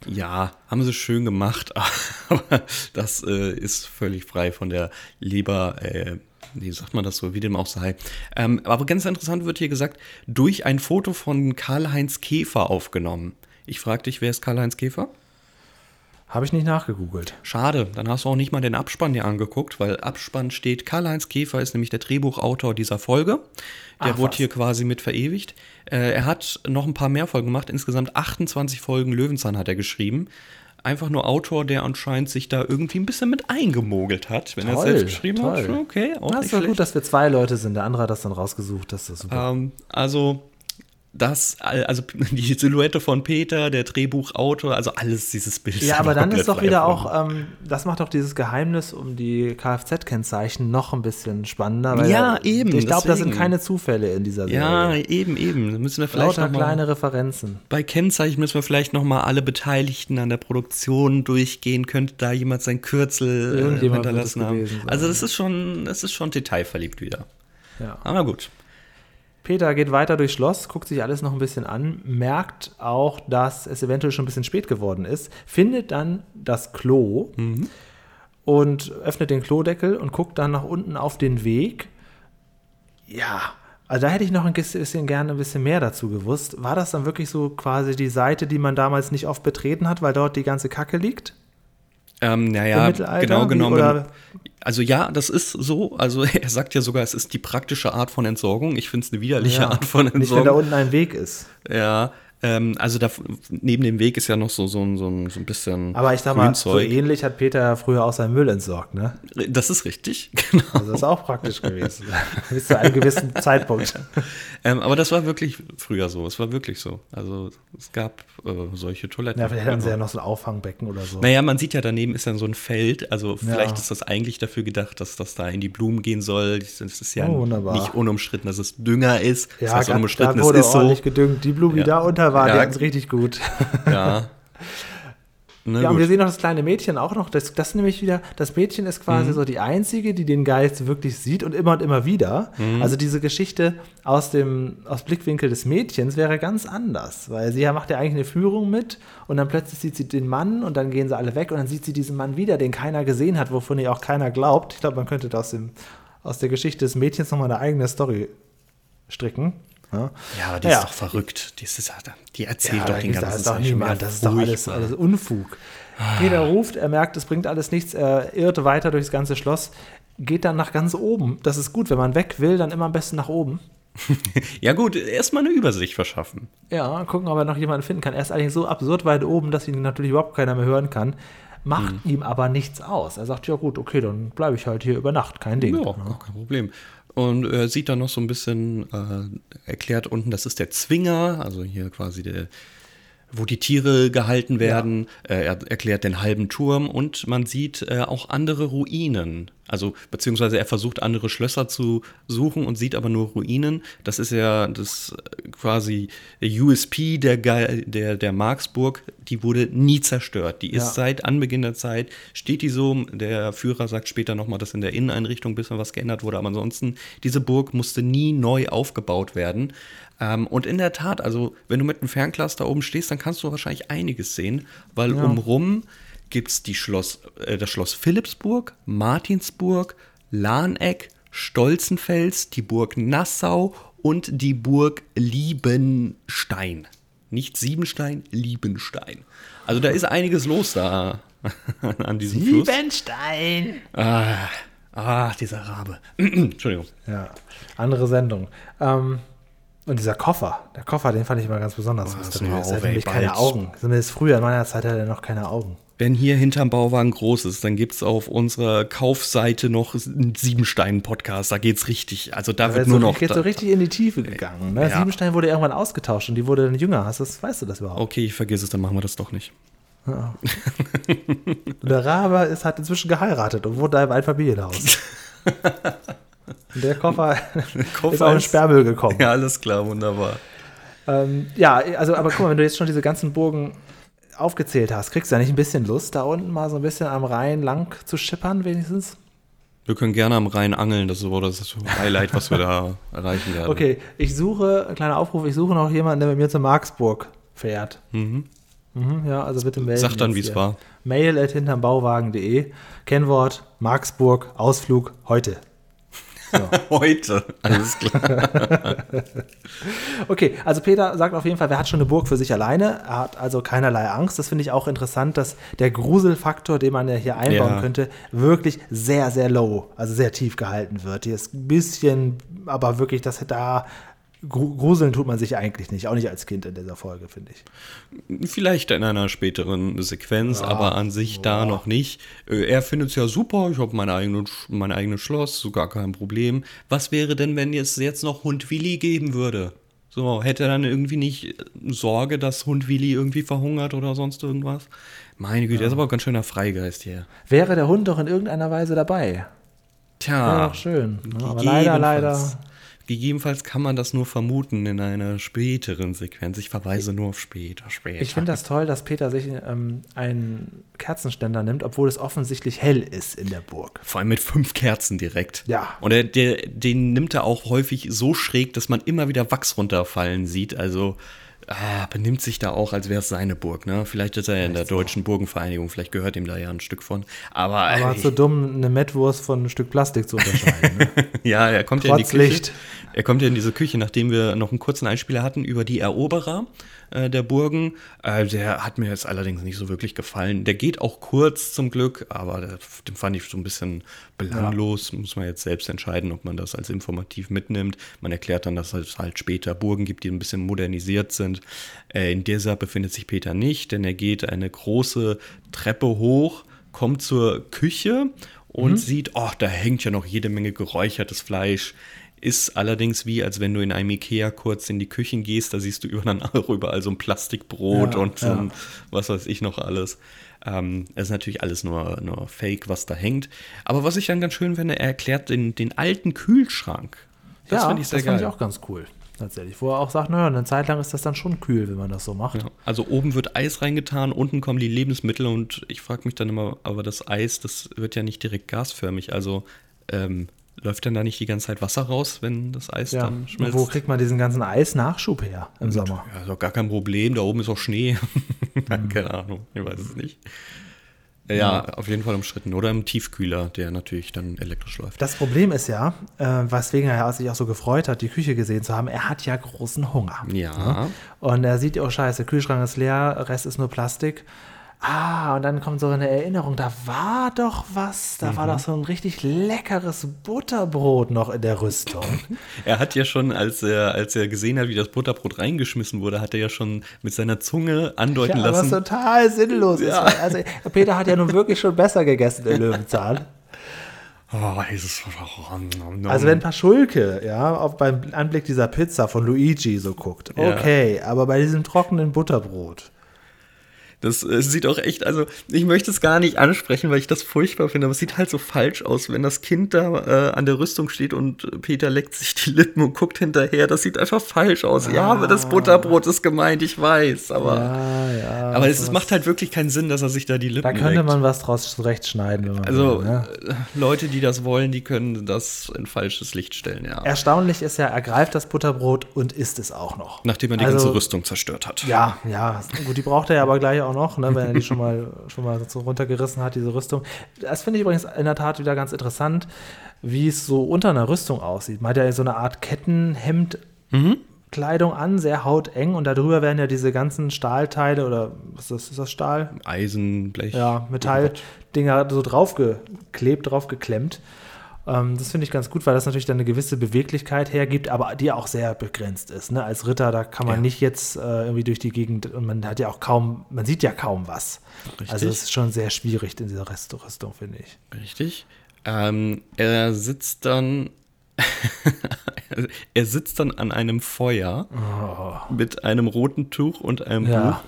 S2: Ja, haben sie schön gemacht, aber das äh, ist völlig frei von der Leber, äh, wie sagt man das so, wie dem auch sei. Ähm, aber ganz interessant wird hier gesagt, durch ein Foto von Karl-Heinz Käfer aufgenommen. Ich frage dich, wer ist Karl-Heinz Käfer?
S3: Habe ich nicht nachgegoogelt.
S2: Schade, dann hast du auch nicht mal den Abspann dir angeguckt, weil Abspann steht, Karl-Heinz Käfer ist nämlich der Drehbuchautor dieser Folge. Der
S3: Ach,
S2: wurde
S3: was.
S2: hier quasi mit verewigt. Äh, er hat noch ein paar mehr Folgen gemacht, insgesamt 28 Folgen Löwenzahn hat er geschrieben. Einfach nur Autor, der anscheinend sich da irgendwie ein bisschen mit eingemogelt hat. Wenn er es
S3: Toll,
S2: selbst geschrieben hat,
S3: toll.
S2: schon okay, auch
S3: Das ist gut, dass wir zwei Leute sind. Der andere hat das dann rausgesucht. Das ist super.
S2: Ähm, also das, also die Silhouette von Peter, der Drehbuchautor, also alles dieses Bild.
S3: Ja, aber dann ist doch wieder auch, ähm, das macht doch dieses Geheimnis um die Kfz-Kennzeichen noch ein bisschen spannender.
S2: Ja, eben,
S3: Ich glaube, das sind keine Zufälle in dieser
S2: Ja,
S3: Serie.
S2: eben, eben. Da müssen wir vielleicht
S3: Lauter
S2: noch mal,
S3: kleine Referenzen.
S2: bei Kennzeichen müssen wir vielleicht noch mal alle Beteiligten an der Produktion durchgehen. Könnte da jemand sein Kürzel äh, hinterlassen haben? Also das ist schon, das ist schon detailverliebt wieder.
S3: Ja.
S2: Aber gut.
S3: Peter geht weiter durchs Schloss, guckt sich alles noch ein bisschen an, merkt auch, dass es eventuell schon ein bisschen spät geworden ist, findet dann das Klo und öffnet den Klodeckel und guckt dann nach unten auf den Weg. Ja, also da hätte ich noch ein bisschen gerne ein bisschen mehr dazu gewusst. War das dann wirklich so quasi die Seite, die man damals nicht oft betreten hat, weil dort die ganze Kacke liegt?
S2: Ähm, naja, genau genommen.
S3: oder-
S2: Also ja, das ist so. Also er sagt ja sogar, es ist die praktische Art von Entsorgung. Ich finde es eine widerliche Art von
S3: Nicht, wenn da
S2: Entsorgung.
S3: unten ein Weg ist.
S2: Ja, ähm, also da, neben dem Weg ist ja noch so, so, ein- so, so ein bisschen
S3: Aber ich sag mal, so ähnlich hat Peter ja früher auch seinen Müll entsorgt, ne?
S2: Das ist richtig, genau.
S3: Also das ist auch praktisch gewesen. Bis zu einem gewissen Zeitpunkt.
S2: Ähm, aber das war wirklich früher so. Es war wirklich so. Also es gab äh, solche Toiletten.
S3: Ja, vielleicht haben sie
S2: Genau.
S3: ja noch so ein Auffangbecken oder so.
S2: Naja, man sieht ja, daneben ist dann so ein Feld. Also vielleicht
S3: Ja.
S2: ist das eigentlich dafür gedacht, dass das da in die Blumen gehen soll. Das ist ja
S3: Oh,
S2: nicht unumstritten, dass es Dünger ist. Das
S3: ja,
S2: heißt
S3: ganz,
S2: unumstritten,
S3: da wurde
S2: ist so.
S3: ordentlich gedüngt. Die Blumen, die
S2: Ja.
S3: da unter waren,
S2: Ja.
S3: die hatten es richtig gut.
S2: Ja. Na
S3: Ja, und
S2: gut.
S3: wir sehen noch das kleine Mädchen auch noch. Das, das nämlich wieder, das Mädchen ist quasi
S2: Mhm.
S3: so die einzige, die den Geist wirklich sieht und immer und immer wieder.
S2: Mhm.
S3: Also diese Geschichte aus dem aus Blickwinkel des Mädchens wäre ganz anders, weil sie ja macht ja eigentlich eine Führung mit und dann plötzlich sieht sie den Mann und dann gehen sie alle weg und dann sieht sie diesen Mann wieder, den keiner gesehen hat, wovon ihr auch keiner glaubt. Ich glaube, man könnte da aus, dem, aus der Geschichte des Mädchens nochmal eine eigene Story stricken. Ja,
S2: ja, aber die
S3: Ja.
S2: ist doch verrückt. Die, ist, die erzählt
S3: Ja,
S2: doch den
S3: gibt's- da
S2: ganzen
S3: ist doch niemand, das ist doch alles, alles Unfug. Peter ruft, er merkt, es bringt alles nichts, er irrt weiter durchs ganze Schloss, geht dann nach ganz oben. Das ist gut, wenn man weg will, dann immer am besten nach oben.
S2: Ja gut, erstmal eine Übersicht verschaffen.
S3: Ja, gucken, ob er noch jemanden finden kann. Er ist eigentlich so absurd weit oben, dass ihn natürlich überhaupt keiner mehr hören kann. Macht ihm aber nichts aus. Er sagt, ja gut, okay, dann bleibe ich halt hier über Nacht, kein Ding.
S2: Ja, gar kein Problem. Und er sieht dann noch so ein bisschen, äh, erklärt unten, das ist der Zwinger, also hier quasi der, wo die Tiere gehalten werden. Äh, er erklärt den halben Turm und man sieht äh, auch andere Ruinen. Also, beziehungsweise er versucht andere Schlösser zu suchen und sieht aber nur Ruinen. Das ist ja das äh, quasi USP der, der, der Marksburg. Die wurde nie zerstört. Die ist
S3: Ja.
S2: seit Anbeginn der Zeit, steht die so. Der Führer sagt später nochmal, dass in der Inneneinrichtung ein bisschen was geändert wurde. Aber ansonsten, diese Burg musste nie neu aufgebaut werden. Ähm, und in der Tat, also wenn du mit einem Fernglas da oben stehst, dann kannst du wahrscheinlich einiges sehen, weil umrum gibt es Schloss, äh, das Schloss Philippsburg, Martinsburg, Lahneck, Stolzenfels, die Burg Nassau und die Burg Liebenstein. Nicht Siebenstein, Liebenstein. Also da ist einiges los da an diesem Fluss.
S3: Siebenstein!
S2: Ah, ah, dieser Rabe. Entschuldigung.
S3: Ja, andere Sendung. Ähm, und dieser Koffer, der Koffer, den fand ich immer ganz besonders
S2: Oh, das
S3: Er
S2: auf,
S3: hat nämlich keine. Augen. Zumindest früher, in meiner Zeit hatte er noch keine Augen.
S2: Wenn hier hinterm Bauwagen groß ist, dann gibt es auf unserer Kaufseite noch einen Siebenstein-Podcast. Da geht's richtig. Also da
S3: Er
S2: wird nur
S3: so,
S2: noch.
S3: jetzt
S2: Da,
S3: so richtig in die Tiefe gegangen. Ne?
S2: Ja.
S3: Siebenstein wurde irgendwann ausgetauscht und die wurde dann jünger. Hast du das, weißt du das überhaupt?
S2: okay, ich vergesse es, dann machen wir das doch nicht.
S3: Und der Rabe ist, hat inzwischen geheiratet und wohnt da im Einfamilienhaus. und der Koffer,
S2: Koffer
S3: ist auch in Sperrmüll gekommen.
S2: Ja, alles klar, wunderbar.
S3: Ähm, ja, also, aber guck mal, wenn du jetzt schon diese ganzen Burgen aufgezählt hast, kriegst du da nicht ein bisschen Lust, da unten mal so ein bisschen am Rhein lang zu schippern, wenigstens?
S2: Wir können gerne am Rhein angeln. Das ist so das Highlight, was wir da erreichen werden.
S3: Okay, ich suche, ein kleiner Aufruf, ich suche noch jemanden, der mit mir zur Marksburg fährt. Mhm. ja, also bitte melden.
S2: Sag dann, wie es war.
S3: Mail at hintermbauwagen.de. Kennwort Marksburg, Ausflug, heute.
S2: Heute. Alles klar.
S3: Okay, also Peter sagt auf jeden Fall, wer hat schon eine Burg für sich alleine, er hat also keinerlei Angst. Das finde ich auch interessant, dass der Gruselfaktor, den man ja hier einbauen
S2: Ja.
S3: könnte, wirklich sehr, sehr low, also sehr tief gehalten wird. Hier ist ein bisschen, aber wirklich, das da gru- gruseln tut man sich eigentlich nicht, auch nicht als Kind in dieser Folge, finde ich.
S2: Vielleicht in einer späteren Sequenz, aber an sich da noch nicht. Äh, Er findet es ja super, ich habe mein, eigenen, Sch- mein eigenes Schloss, so gar kein Problem. Was wäre denn, wenn es jetzt noch Hund Willi geben würde? So, hätte er dann irgendwie nicht Sorge, dass Hund Willi irgendwie verhungert oder sonst irgendwas? Meine Güte, der ist aber auch ganz schöner Freigeist hier.
S3: Wäre der Hund doch in irgendeiner Weise dabei.
S2: Tja,
S3: doch schön. Aber leider, leider.
S2: Gegebenenfalls- kann man das nur vermuten in einer späteren Sequenz. Ich verweise nur auf später, später.
S3: Ich finde das toll, dass Peter sich ähm, einen Kerzenständer nimmt, obwohl es offensichtlich hell ist in der Burg.
S2: Vor allem mit fünf Kerzen direkt.
S3: Ja.
S2: Und er, der, den nimmt er auch häufig so schräg, dass man immer wieder Wachs runterfallen sieht. Also ah, benimmt sich da auch, als wäre es seine Burg. Ne? Vielleicht ist er ja in der Deutschen Burgenvereinigung, vielleicht gehört ihm da ja ein Stück von. Aber,
S3: Aber
S2: ey,
S3: zu dumm, eine Mettwurst von einem Stück Plastik zu unterscheiden. Ne?
S2: ja, er kommt ja in die
S3: Trotz
S2: Küche.
S3: Licht.
S2: Er kommt ja in diese Küche, nachdem wir noch einen kurzen Einspieler hatten über die Eroberer äh, der Burgen. Äh, der hat mir jetzt allerdings nicht so wirklich gefallen. Der geht auch kurz zum Glück, aber der, den fand ich so ein bisschen belanglos. Muss man jetzt selbst entscheiden, ob man das als informativ mitnimmt. Man erklärt dann, dass es halt später Burgen gibt, die ein bisschen modernisiert sind. Äh, in dieser befindet sich Peter nicht, denn er geht eine große Treppe hoch, kommt zur Küche und sieht, oh, da hängt ja noch jede Menge geräuchertes Fleisch. Ist allerdings wie, als wenn du in einem Ikea kurz in die Küchen gehst, da siehst du überall so ein Plastikbrot
S3: Ja,
S2: und so
S3: ja.
S2: ein, was weiß ich noch alles. Ähm, es ist natürlich alles nur, nur Fake, was da hängt. Aber was ich dann ganz schön finde, er erklärt den, den alten Kühlschrank. Das
S3: ja,
S2: finde ich sehr
S3: das
S2: geil.
S3: fand ich auch ganz cool. Tatsächlich. Wo er auch sagt, naja, eine Zeit lang ist das dann schon kühl, wenn man das so macht.
S2: Ja, also oben wird Eis reingetan, unten kommen die Lebensmittel und ich frage mich dann immer, aber das Eis, das wird ja nicht direkt gasförmig. Also ähm, läuft denn da nicht die ganze Zeit Wasser raus, wenn das Eis
S3: Ja.
S2: dann
S3: Und
S2: schmilzt?
S3: wo kriegt man diesen ganzen Eisnachschub her im Sommer?
S2: Ja, ist doch gar kein Problem, da oben ist auch Schnee.
S3: Mhm.
S2: Keine Ahnung, ich weiß es nicht. Ja, auf jeden Fall umstritten. Oder im Tiefkühler, der natürlich dann elektrisch läuft.
S3: Das Problem ist ja, äh, weswegen er sich auch so gefreut hat, die Küche gesehen zu haben, er hat ja großen Hunger.
S2: Ja.
S3: Und er sieht, oh scheiße, Kühlschrank ist leer, Rest ist nur Plastik. Ah, und dann kommt so eine Erinnerung, da war doch was, da
S2: Mhm.
S3: war doch so ein richtig leckeres Butterbrot noch in der Rüstung.
S2: Er hat ja schon, als er, als er gesehen hat, wie das Butterbrot reingeschmissen wurde, hat er ja schon mit seiner Zunge andeuten
S3: Ja, was
S2: lassen.
S3: total sinnlos
S2: Ja.
S3: ist. Also, Peter hat ja nun wirklich schon besser gegessen in Löwenzahn.
S2: Oh, dieses,
S3: Also wenn Paschulke, ja, auf beim Anblick dieser Pizza von Luigi so guckt,
S2: Ja.
S3: okay, aber bei diesem trockenen Butterbrot.
S2: Das äh, sieht auch echt, also ich möchte es gar nicht ansprechen, weil ich das furchtbar finde, aber es sieht halt so falsch aus, wenn das Kind da äh, an der Rüstung steht und Peter leckt sich die Lippen und guckt hinterher. Das sieht einfach falsch aus. Ja, aber das Butterbrot ist gemeint, ich weiß, aber,
S3: Ja, ja.
S2: aber es, macht halt wirklich keinen Sinn, dass er sich da die Lippen
S3: Da könnte
S2: leckt.
S3: man was draus zurechtschneiden, wenn man
S2: also
S3: will, ne?
S2: äh, Leute, die das wollen, die können das in falsches Licht stellen, ja.
S3: Erstaunlich ist ja, er greift das Butterbrot und isst es auch noch.
S2: Nachdem er die
S3: Also-
S2: ganze Rüstung zerstört hat.
S3: Ja, ja, gut, die braucht er ja aber gleich auch noch, ne, wenn er die schon mal, schon mal so runtergerissen hat, diese Rüstung. Das finde ich übrigens in der Tat wieder ganz interessant, wie es so unter einer Rüstung aussieht. Man hat ja so eine Art Kettenhemd. Kleidung an, sehr hauteng und darüber werden ja diese ganzen Stahlteile oder was ist das, ist das Stahl?
S2: Eisen, Blech.
S3: Ja, Metalldinger so draufgeklebt, draufgeklemmt. Ähm, das finde ich ganz gut, weil das natürlich dann eine gewisse Beweglichkeit hergibt, aber die auch sehr begrenzt ist. Ne? Als Ritter, da kann man
S2: Ja.
S3: nicht jetzt äh, irgendwie durch die Gegend und man hat ja auch kaum, man sieht ja kaum was.
S2: Richtig.
S3: Also es ist schon sehr schwierig in dieser Rest Rüstung, finde ich.
S2: Richtig. Ähm, er sitzt dann. er sitzt dann an einem Feuer mit einem roten Tuch und einem
S3: Oh. Ja.
S2: Buch.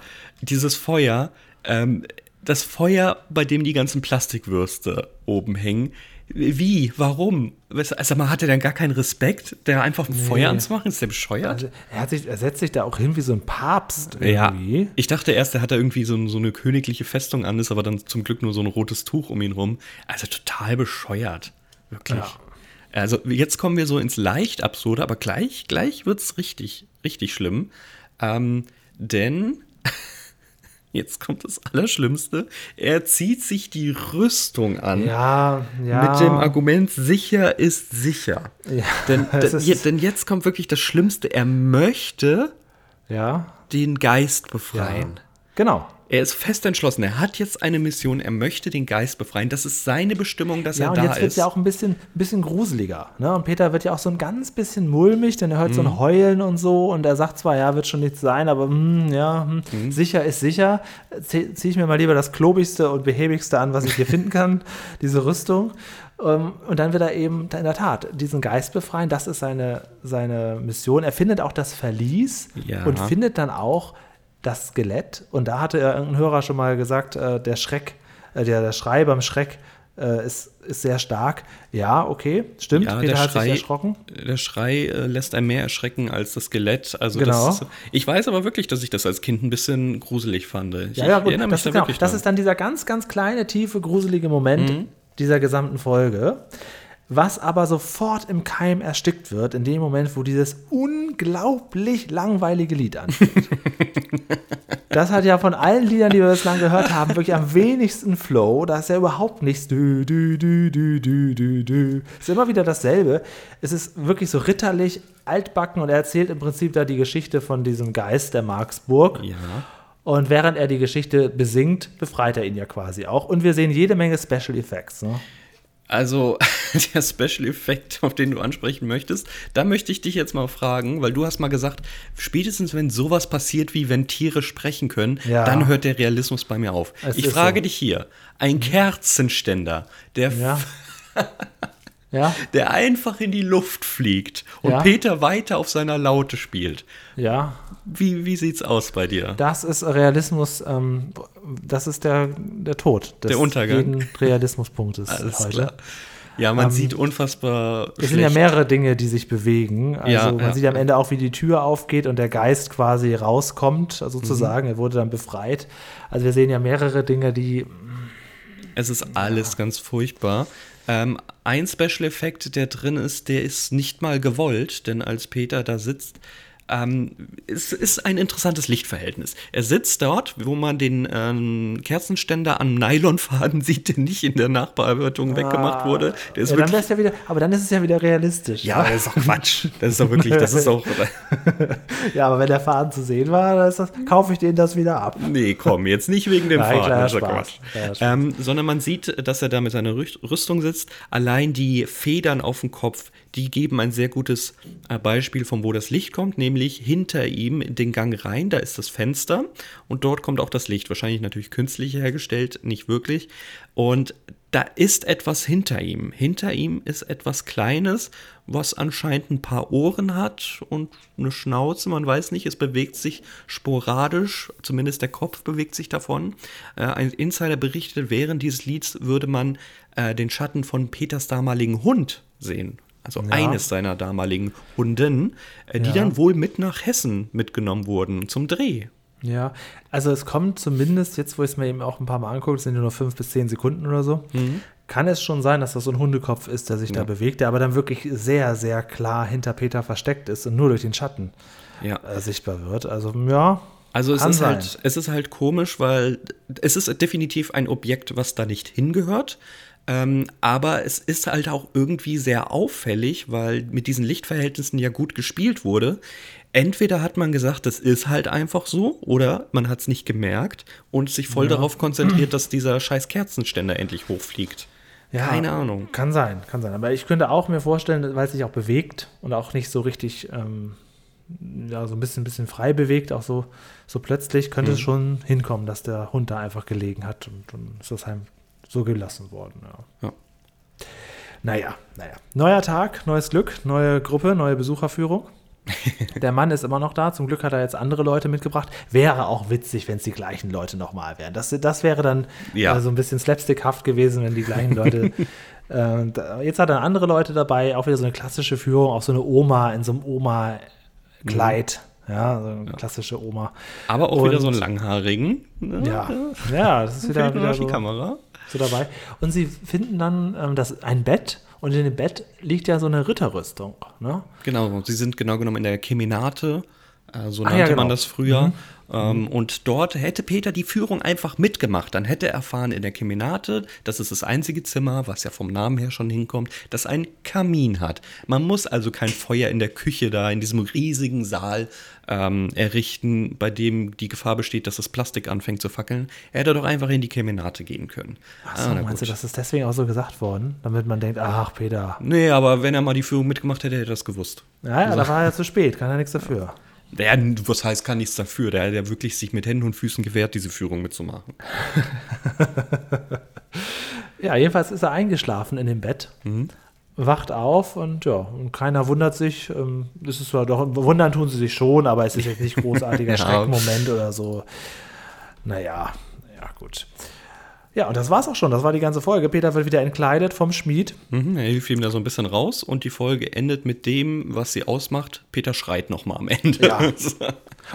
S2: Dieses Feuer, ähm, das Feuer, bei dem die ganzen Plastikwürste oben hängen. Wie? Warum? Also man hat er dann gar keinen Respekt, der einfach ein Feuer anzumachen? Ist der bescheuert?
S3: Also er, sich, er setzt sich da auch hin wie so ein Papst
S2: Ja,
S3: irgendwie.
S2: ich dachte erst, er hat da irgendwie so, so eine königliche Festung an, ist aber dann zum Glück nur so ein rotes Tuch um ihn rum. Also total bescheuert. Wirklich.
S3: Ja.
S2: Also jetzt kommen wir so ins leicht absurde, aber gleich, gleich wird es richtig, richtig schlimm. Ähm, denn jetzt kommt das Allerschlimmste. Er zieht sich die Rüstung an.
S3: Ja, ja.
S2: Mit dem Argument, sicher ist sicher.
S3: Ja,
S2: Denn,
S3: ist-
S2: je- denn jetzt kommt wirklich das Schlimmste. Er möchte
S3: Ja,
S2: den Geist
S3: ja.
S2: befreien.
S3: Genau.
S2: Er ist fest entschlossen. Er hat jetzt eine Mission. Er möchte den Geist befreien. Das ist seine Bestimmung, dass
S3: Ja,
S2: er
S3: und
S2: da
S3: jetzt wird es
S2: ist.
S3: ja auch ein bisschen, ein bisschen gruseliger. Ne? Und Peter wird ja auch so ein ganz bisschen mulmig, denn er hört so
S2: Mhm.
S3: ein Heulen und so. Und er sagt zwar, ja, wird schon nichts sein, aber hm, ja, hm,
S2: Mhm.
S3: sicher ist sicher. Ziehe zieh ich mir mal lieber das klobigste und behäbigste an, was ich hier finden kann, diese Rüstung. Ähm, und dann wird er eben in der Tat diesen Geist befreien. Das ist seine, seine Mission. Er findet auch das Verlies
S2: Ja.
S3: und findet dann auch das Skelett. Und da hatte ja irgendein Hörer schon mal gesagt, äh, der Schreck, äh, der, der Schrei beim Schreck äh, ist, ist sehr stark. Ja, okay, stimmt.
S2: Ja,
S3: Peter
S2: der
S3: hat
S2: Schrei,
S3: sich erschrocken.
S2: der Schrei äh, lässt einen mehr erschrecken als das Skelett. Also
S3: Genau.
S2: das ist, ich weiß aber wirklich, dass ich das als Kind ein bisschen gruselig fand. Ich,
S3: Ja, ja, gut. Das,
S2: da
S3: ist, genau, das ist dann dieser ganz, ganz kleine, tiefe, gruselige Moment
S2: Mhm.
S3: dieser gesamten Folge. Was aber sofort im Keim erstickt wird, in dem Moment, wo dieses unglaublich langweilige Lied anfängt. das hat ja von allen Liedern, die wir bislang gehört haben, wirklich am wenigsten Flow. Da ist ja überhaupt nichts. Dü, dü, dü, dü, dü, dü. Es ist immer wieder dasselbe. Es ist wirklich so ritterlich, altbacken und er erzählt im Prinzip da die Geschichte von diesem Geist der Marksburg.
S2: Ja.
S3: Und während er die Geschichte besingt, befreit er ihn ja quasi auch. Und wir sehen jede Menge Special Effects. Ne?
S2: Also der Special Effekt, auf den du ansprechen möchtest, da möchte ich dich jetzt mal fragen, weil du hast mal gesagt, spätestens wenn sowas passiert, wie wenn Tiere sprechen können,
S3: Ja.
S2: dann hört der Realismus bei mir auf.
S3: Es
S2: ich frage
S3: so.
S2: dich hier, ein Kerzenständer, der,
S3: Ja. ja,
S2: der einfach in die Luft fliegt und
S3: Ja.
S2: Peter weiter auf seiner Laute spielt.
S3: ja.
S2: Wie, wie sieht's aus bei dir?
S3: Das ist Realismus, ähm, das ist der, der Tod des
S2: Der Untergang.
S3: jeden Realismuspunktes
S2: Alles
S3: heute.
S2: klar. Ja, man sieht unfassbar
S3: Es sind ja
S2: schlecht.
S3: mehrere Dinge, die sich bewegen. Also
S2: Ja,
S3: man
S2: ja.
S3: sieht am Ende auch, wie die Tür aufgeht und der Geist quasi rauskommt, sozusagen. Er wurde dann befreit. Also wir sehen ja mehrere Dinge, die
S2: Es ist alles ganz furchtbar. Ähm, ein Special Effekt, der drin ist, der ist nicht mal gewollt, denn als Peter da sitzt, ähm, es ist ein interessantes Lichtverhältnis. Er sitzt dort, wo man den ähm, Kerzenständer am Nylonfaden sieht, der nicht in der Nachbearbeitung weggemacht wurde. Der ist
S3: Ah. ja, dann
S2: wirklich
S3: wär's ja wieder, aber dann ist es ja wieder realistisch.
S2: ja, das ist doch Quatsch. Das ist doch wirklich, das ist auch.
S3: Ja, aber wenn der Faden zu sehen war, dann das, kaufe ich den das wieder ab.
S2: Nee, komm, jetzt nicht wegen dem
S3: Nein,
S2: Faden. das ist. Quatsch. Ähm, sondern man sieht, dass er da mit seiner Rüst- Rüstung sitzt. Allein die Federn auf dem Kopf, die geben ein sehr gutes äh, Beispiel, von wo das Licht kommt, nämlich hinter ihm in den Gang rein, da ist das Fenster und dort kommt auch das Licht. Wahrscheinlich natürlich künstlich hergestellt, nicht wirklich. Und da ist etwas hinter ihm. Hinter ihm ist etwas Kleines, was anscheinend ein paar Ohren hat und eine Schnauze. Man weiß nicht, es bewegt sich sporadisch, zumindest der Kopf bewegt sich davon. Äh, ein Insider berichtet, während dieses Lieds würde man äh, den Schatten von Peters damaligen Hund sehen. Also eines seiner damaligen Hunden, äh, die
S3: Ja.
S2: dann wohl mit nach Hessen mitgenommen wurden zum Dreh.
S3: Ja, also es kommt zumindest, jetzt wo ich es mir eben auch ein paar Mal angucke, sind ja nur fünf bis zehn Sekunden oder so, kann es schon sein, dass das so ein Hundekopf ist, der sich da bewegt, der aber dann wirklich sehr, sehr klar hinter Peter versteckt ist und nur durch den Schatten
S2: Ja.
S3: äh, sichtbar wird. Also ja,
S2: Also es
S3: Kann
S2: ist,
S3: sein.
S2: halt, es ist halt komisch, weil es ist definitiv ein Objekt, was da nicht hingehört. Ähm, aber es ist halt auch irgendwie sehr auffällig, weil mit diesen Lichtverhältnissen ja gut gespielt wurde. Entweder hat man gesagt, das ist halt einfach so, oder man hat es nicht gemerkt und sich voll darauf konzentriert, dass dieser scheiß Kerzenständer endlich hochfliegt.
S3: Ja,
S2: Keine Ahnung.
S3: Kann sein, kann sein. Aber ich könnte auch mir vorstellen, weil es sich auch bewegt und auch nicht so richtig, ähm, ja, so ein bisschen, bisschen frei bewegt, auch so, so plötzlich, könnte
S2: Mhm.
S3: es schon hinkommen, dass der Hund da einfach gelegen hat und dann ist das halt so gelassen worden. Ja.
S2: Ja.
S3: Naja, naja. Neuer Tag, neues Glück, neue Gruppe, neue Besucherführung. Der Mann ist immer noch da. Zum Glück hat er jetzt andere Leute mitgebracht. Wäre auch witzig, wenn es die gleichen Leute nochmal wären. Das, das wäre dann
S2: Ja.
S3: äh, so ein bisschen slapstickhaft gewesen, wenn die gleichen Leute. äh, da- jetzt hat er andere Leute dabei. Auch wieder so eine klassische Führung. Auch so eine Oma in so einem Oma-Kleid. Ja, so eine klassische Oma.
S2: Aber auch
S3: Und-
S2: wieder so einen langhaarigen. ne?
S3: Ja, ja, das ist wieder, wieder
S2: noch die
S3: so,
S2: Kamera.
S3: So dabei. Und sie finden dann ähm, das, ein Bett. Und in dem Bett liegt ja so eine Ritterrüstung. Ne?
S2: Genau, sie sind genau genommen in der Kemenate, äh, so
S3: Ah,
S2: nannte
S3: ja, genau.
S2: man das früher. Ähm, Und dort hätte Peter die Führung einfach mitgemacht. Dann hätte er erfahren in der Kemenate, das ist das einzige Zimmer, was ja vom Namen her schon hinkommt, das einen Kamin hat. Man muss also kein Feuer in der Küche da, in diesem riesigen Saal ähm, errichten, bei dem die Gefahr besteht, dass das Plastik anfängt zu fackeln. Er hätte doch einfach in die Kemenate gehen können.
S3: Ach so,
S2: Ah,
S3: meinst du,
S2: gut.
S3: das ist deswegen auch so gesagt worden? Damit man denkt, ach, Peter.
S2: Nee, aber wenn er mal die Führung mitgemacht hätte, hätte er das gewusst.
S3: Ja, ja, da war er zu spät, kann er nichts dafür.
S2: Der, was heißt, kann nichts dafür. Der hat ja wirklich sich mit Händen und Füßen gewehrt, diese Führung mitzumachen.
S3: Ja, jedenfalls ist er eingeschlafen in dem Bett, wacht auf und ja, und keiner wundert sich. Ähm, es ist zwar doch, wundern tun sie sich schon, aber es ist jetzt nicht großartiger
S2: Ja.
S3: Schreckmoment oder so. Naja, ja, gut. Ja, und das war's auch schon. Das war die ganze Folge. Peter wird wieder entkleidet vom Schmied.
S2: Mhm, er hilft ihm da so ein bisschen raus und die Folge endet mit dem, was sie ausmacht. Peter schreit nochmal am Ende.
S3: Ja.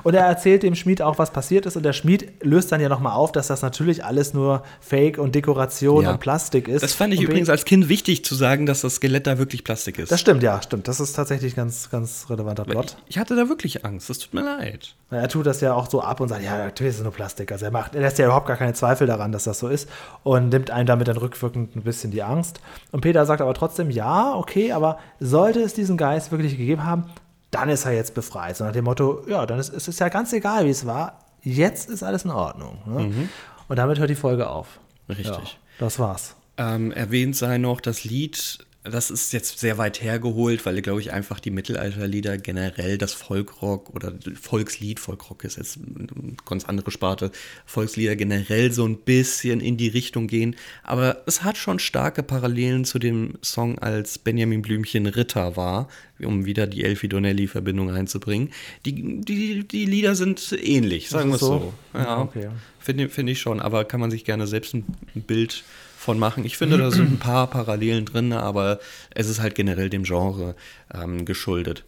S3: Und er erzählt dem Schmied auch, was passiert ist. Und der Schmied löst dann ja nochmal auf, dass das natürlich alles nur Fake und Dekoration
S2: Ja.
S3: und Plastik ist.
S2: Das fand ich
S3: und
S2: übrigens als Kind wichtig zu sagen, dass das Skelett da wirklich Plastik ist.
S3: Das stimmt, ja, stimmt. Das ist tatsächlich ganz, ganz relevanter Plot.
S2: ich, ich hatte da wirklich Angst. Das tut mir leid.
S3: Er tut das ja auch so ab und sagt, ja, natürlich ist es nur Plastik. Also er macht, er lässt ja überhaupt gar keine Zweifel daran, dass das so ist und nimmt einem damit dann rückwirkend ein bisschen die Angst. Und Peter sagt aber trotzdem, ja, okay, aber sollte es diesen Geist wirklich gegeben haben, dann ist er jetzt befreit. So nach dem Motto, ja, dann ist es ist ja ganz egal, wie es war. Jetzt ist alles in Ordnung. Ne? Und damit hört die Folge auf.
S2: Richtig.
S3: Ja, das war's.
S2: Ähm, erwähnt sei noch das Lied, das ist jetzt sehr weit hergeholt, weil, glaube ich, einfach die Mittelalterlieder generell, das Folkrock oder Volkslied, Folkrock ist jetzt eine ganz andere Sparte, Volkslieder generell so ein bisschen in die Richtung gehen. Aber es hat schon starke Parallelen zu dem Song, als Benjamin Blümchen Ritter war, um wieder die Elfie Donnelly-Verbindung reinzubringen. Die, die, die Lieder sind ähnlich, sagen wir es
S3: so?
S2: so. Ja,
S3: Okay.
S2: Finde find ich schon, aber kann man sich gerne selbst ein Bild von machen. Ich finde, da sind ein paar Parallelen drin, aber es ist halt generell dem Genre ähm, geschuldet.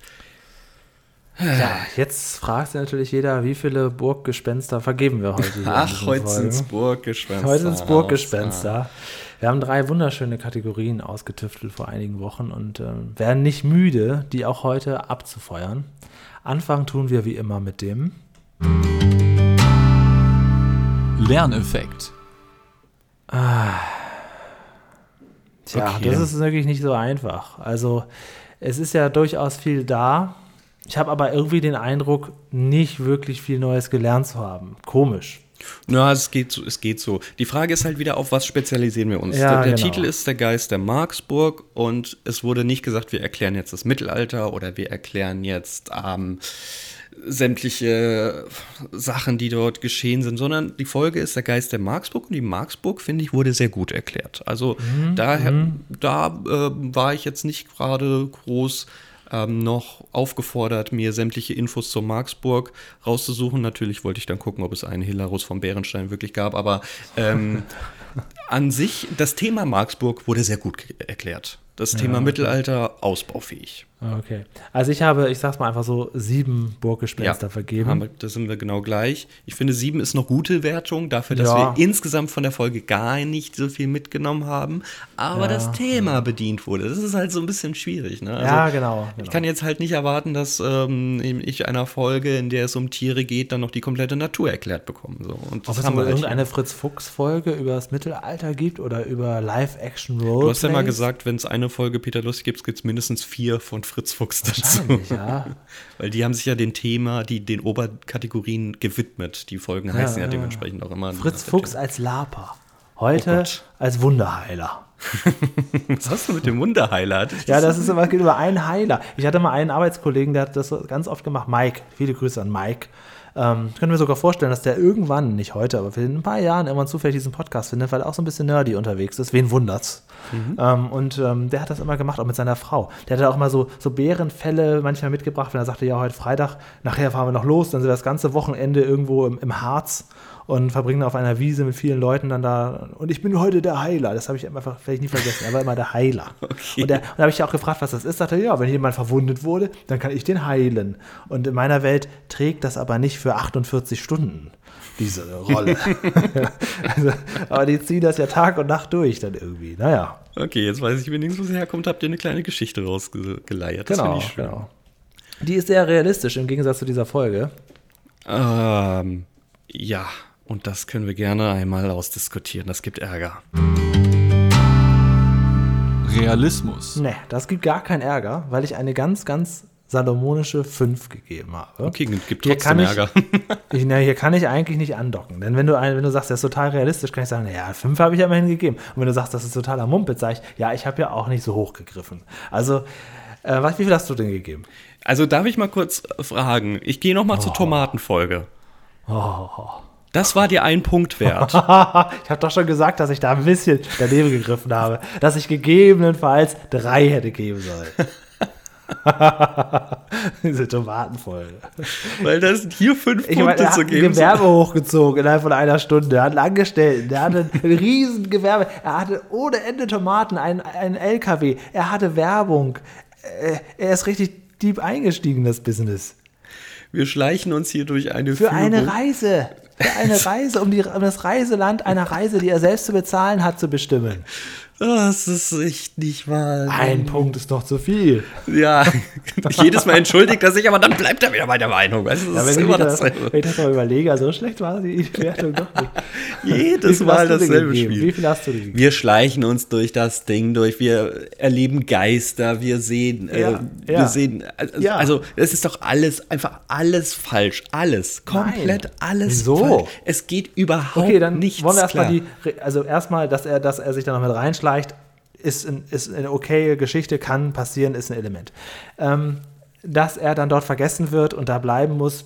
S3: Ja, jetzt fragt sich natürlich jeder, wie viele Burggespenster vergeben wir heute?
S2: Ach, heute sind's Burggespenster.
S3: Heute sind es Burggespenster. Wir haben drei wunderschöne Kategorien ausgetüftelt vor einigen Wochen und ähm, werden nicht müde, die auch heute abzufeuern. Anfangen tun wir wie immer mit dem.
S1: Lerneffekt.
S3: Tja,
S2: Okay.
S3: das ist wirklich nicht so einfach. Also, es ist ja durchaus viel da. Ich habe aber irgendwie den Eindruck, nicht wirklich viel Neues gelernt zu haben. Komisch.
S2: Ja, es geht so, es geht so. Die Frage ist halt wieder, auf was spezialisieren wir uns?
S3: Ja,
S2: der der
S3: genau.
S2: Titel ist Der Geist der Marksburg und es wurde nicht gesagt, wir erklären jetzt das Mittelalter oder wir erklären jetzt ähm, sämtliche Sachen, die dort geschehen sind, sondern die Folge ist der Geist der Marksburg und die Marksburg, finde ich, wurde sehr gut erklärt. Also
S3: Mhm,
S2: daher, da äh, war ich jetzt nicht gerade groß ähm, noch aufgefordert, mir sämtliche Infos zur Marksburg rauszusuchen. Natürlich wollte ich dann gucken, ob es einen Hilarus von Bärenstein wirklich gab, aber ähm, an sich, das Thema Marksburg wurde sehr gut erklärt. Das Thema Mittelalter ausbaufähig.
S3: Okay. Also ich habe, ich sag's mal einfach so, sieben Burggespenster vergeben.
S2: haben da sind wir genau gleich. Ich finde, sieben ist noch gute Wertung, dafür, dass
S3: Ja.
S2: wir insgesamt von der Folge gar nicht so viel mitgenommen haben. Aber
S3: Ja.
S2: das Thema bedient wurde. Das ist halt so ein bisschen schwierig. Ne?
S3: ja, genau.
S2: Ich
S3: genau.
S2: kann jetzt halt nicht erwarten, dass ähm, ich einer Folge, in der es um Tiere geht, dann noch die komplette Natur erklärt bekomme. So. Und
S3: Ob es
S2: haben wir halt
S3: irgendeine. Fritz-Fuchs-Folge über das Mittelalter gibt oder über Live-Action-Roleplays?
S2: Du hast ja mal gesagt, wenn es eine Folge Peter Lustig gibt, gibt es mindestens vier von Fritz Fuchs dazu.
S3: Ja.
S2: Weil die haben sich ja den Thema, die, den Oberkategorien gewidmet. Die Folgen heißen ja,
S3: ja.
S2: dementsprechend auch immer.
S3: Fritz Fuchs als Laper. Heute
S2: Oh
S3: als Wunderheiler.
S2: Was hast du mit dem Wunderheiler? Das
S3: Ja, das ist immer, geht über einen Heiler. Ich hatte mal einen Arbeitskollegen, der hat das ganz oft gemacht. Mike, viele Grüße an Mike. Ähm, ich könnte mir sogar vorstellen, dass der irgendwann, nicht heute, aber in ein paar Jahren irgendwann zufällig diesen Podcast findet, weil er auch so ein bisschen nerdy unterwegs ist. Wen wundert's? Ähm, und ähm, der hat das immer gemacht, auch mit seiner Frau. Der hat auch mal so, so Bärenfälle manchmal mitgebracht, wenn er sagte, ja, heute Freitag, nachher fahren wir noch los, dann sind wir das ganze Wochenende irgendwo im, im Harz und verbringen auf einer Wiese mit vielen Leuten dann da. Und ich bin heute der Heiler. Das habe ich einfach vielleicht nie vergessen. Er war immer der Heiler.
S2: Okay.
S3: Und, der, und da habe ich ja auch gefragt, was das ist. Sagte ja, wenn jemand verwundet wurde, dann kann ich den heilen. Und in meiner Welt trägt das aber nicht für 48 Stunden diese Rolle. also, aber die ziehen das ja Tag und Nacht durch dann irgendwie. Naja,
S2: Okay, jetzt weiß ich wenigstens, wo es herkommt. Habt ihr eine kleine Geschichte rausgeleiert. Das
S3: genau,
S2: ich schön.
S3: genau. Die ist sehr realistisch im Gegensatz zu dieser Folge.
S2: Ähm, ja, und das können wir gerne einmal ausdiskutieren. Das gibt Ärger.
S1: Realismus.
S3: Ne, das gibt gar keinen Ärger, weil ich eine ganz, ganz salomonische 5 gegeben habe.
S2: Okay, gibt
S3: Hier
S2: trotzdem
S3: kann ich-
S2: Ärger.
S3: Ich, na, hier kann ich eigentlich nicht andocken. Denn wenn du, wenn du sagst, das ist total realistisch, kann ich sagen, naja, 5 habe ich ja immerhin gegeben. Und wenn du sagst, das ist totaler Mumpitz, sage ich, ja, ich habe ja auch nicht so hoch gegriffen. Also, äh, was, wie viel hast du denn gegeben?
S2: Also darf ich mal kurz fragen? Ich gehe noch mal
S3: Oh.
S2: zur Tomatenfolge. Das war dir ein Punkt wert.
S3: ich habe doch schon gesagt, dass ich da ein bisschen daneben gegriffen habe, dass ich gegebenenfalls drei hätte geben sollen. Diese Tomatenfolge.
S2: Weil das sind hier fünf
S3: Ich
S2: Punkte
S3: meine, er hat
S2: zu
S3: ein
S2: geben.
S3: Gewerbe hochgezogen innerhalb von einer Stunde. Er hat einen Angestellten, der hatte ein riesen Gewerbe. Er hatte ohne Ende Tomaten, einen, einen LKW. Er hatte Werbung. Äh, Er ist richtig deep eingestiegen in das Business.
S2: Wir schleichen uns hier durch eine
S3: Für
S2: Führung.
S3: eine Reise. Für eine Reise, um, die, um das Reiseland einer Reise, die er selbst zu bezahlen hat, zu bestimmen.
S2: Das ist echt nicht wahr.
S3: Ein Punkt ist doch zu viel.
S2: Ja, jedes Mal entschuldigt er sich, aber dann bleibt er wieder bei der Meinung. Weißt du, das
S3: Ja,
S2: ist
S3: wenn, ich
S2: immer
S3: das, wenn ich das mal überlege, so schlecht war die Wertung doch nicht.
S2: Jedes Mal dasselbe? Spiel.
S3: Wie viel hast du gegeben?
S2: Wir schleichen uns durch das Ding durch, wir erleben Geister, wir sehen, äh,
S3: Ja,
S2: wir
S3: ja.
S2: sehen, also,
S3: Ja.
S2: also es ist doch alles, einfach alles falsch, alles, komplett alles
S3: Wieso?
S2: falsch. Es geht überhaupt
S3: Okay, dann
S2: nichts
S3: wollen wir erstmal die, also erstmal, dass er, dass er sich da noch mit reinschleicht, ist, ein, ist eine okaye Geschichte, kann passieren, ist ein Element. Ähm, dass er dann dort vergessen wird und da bleiben muss,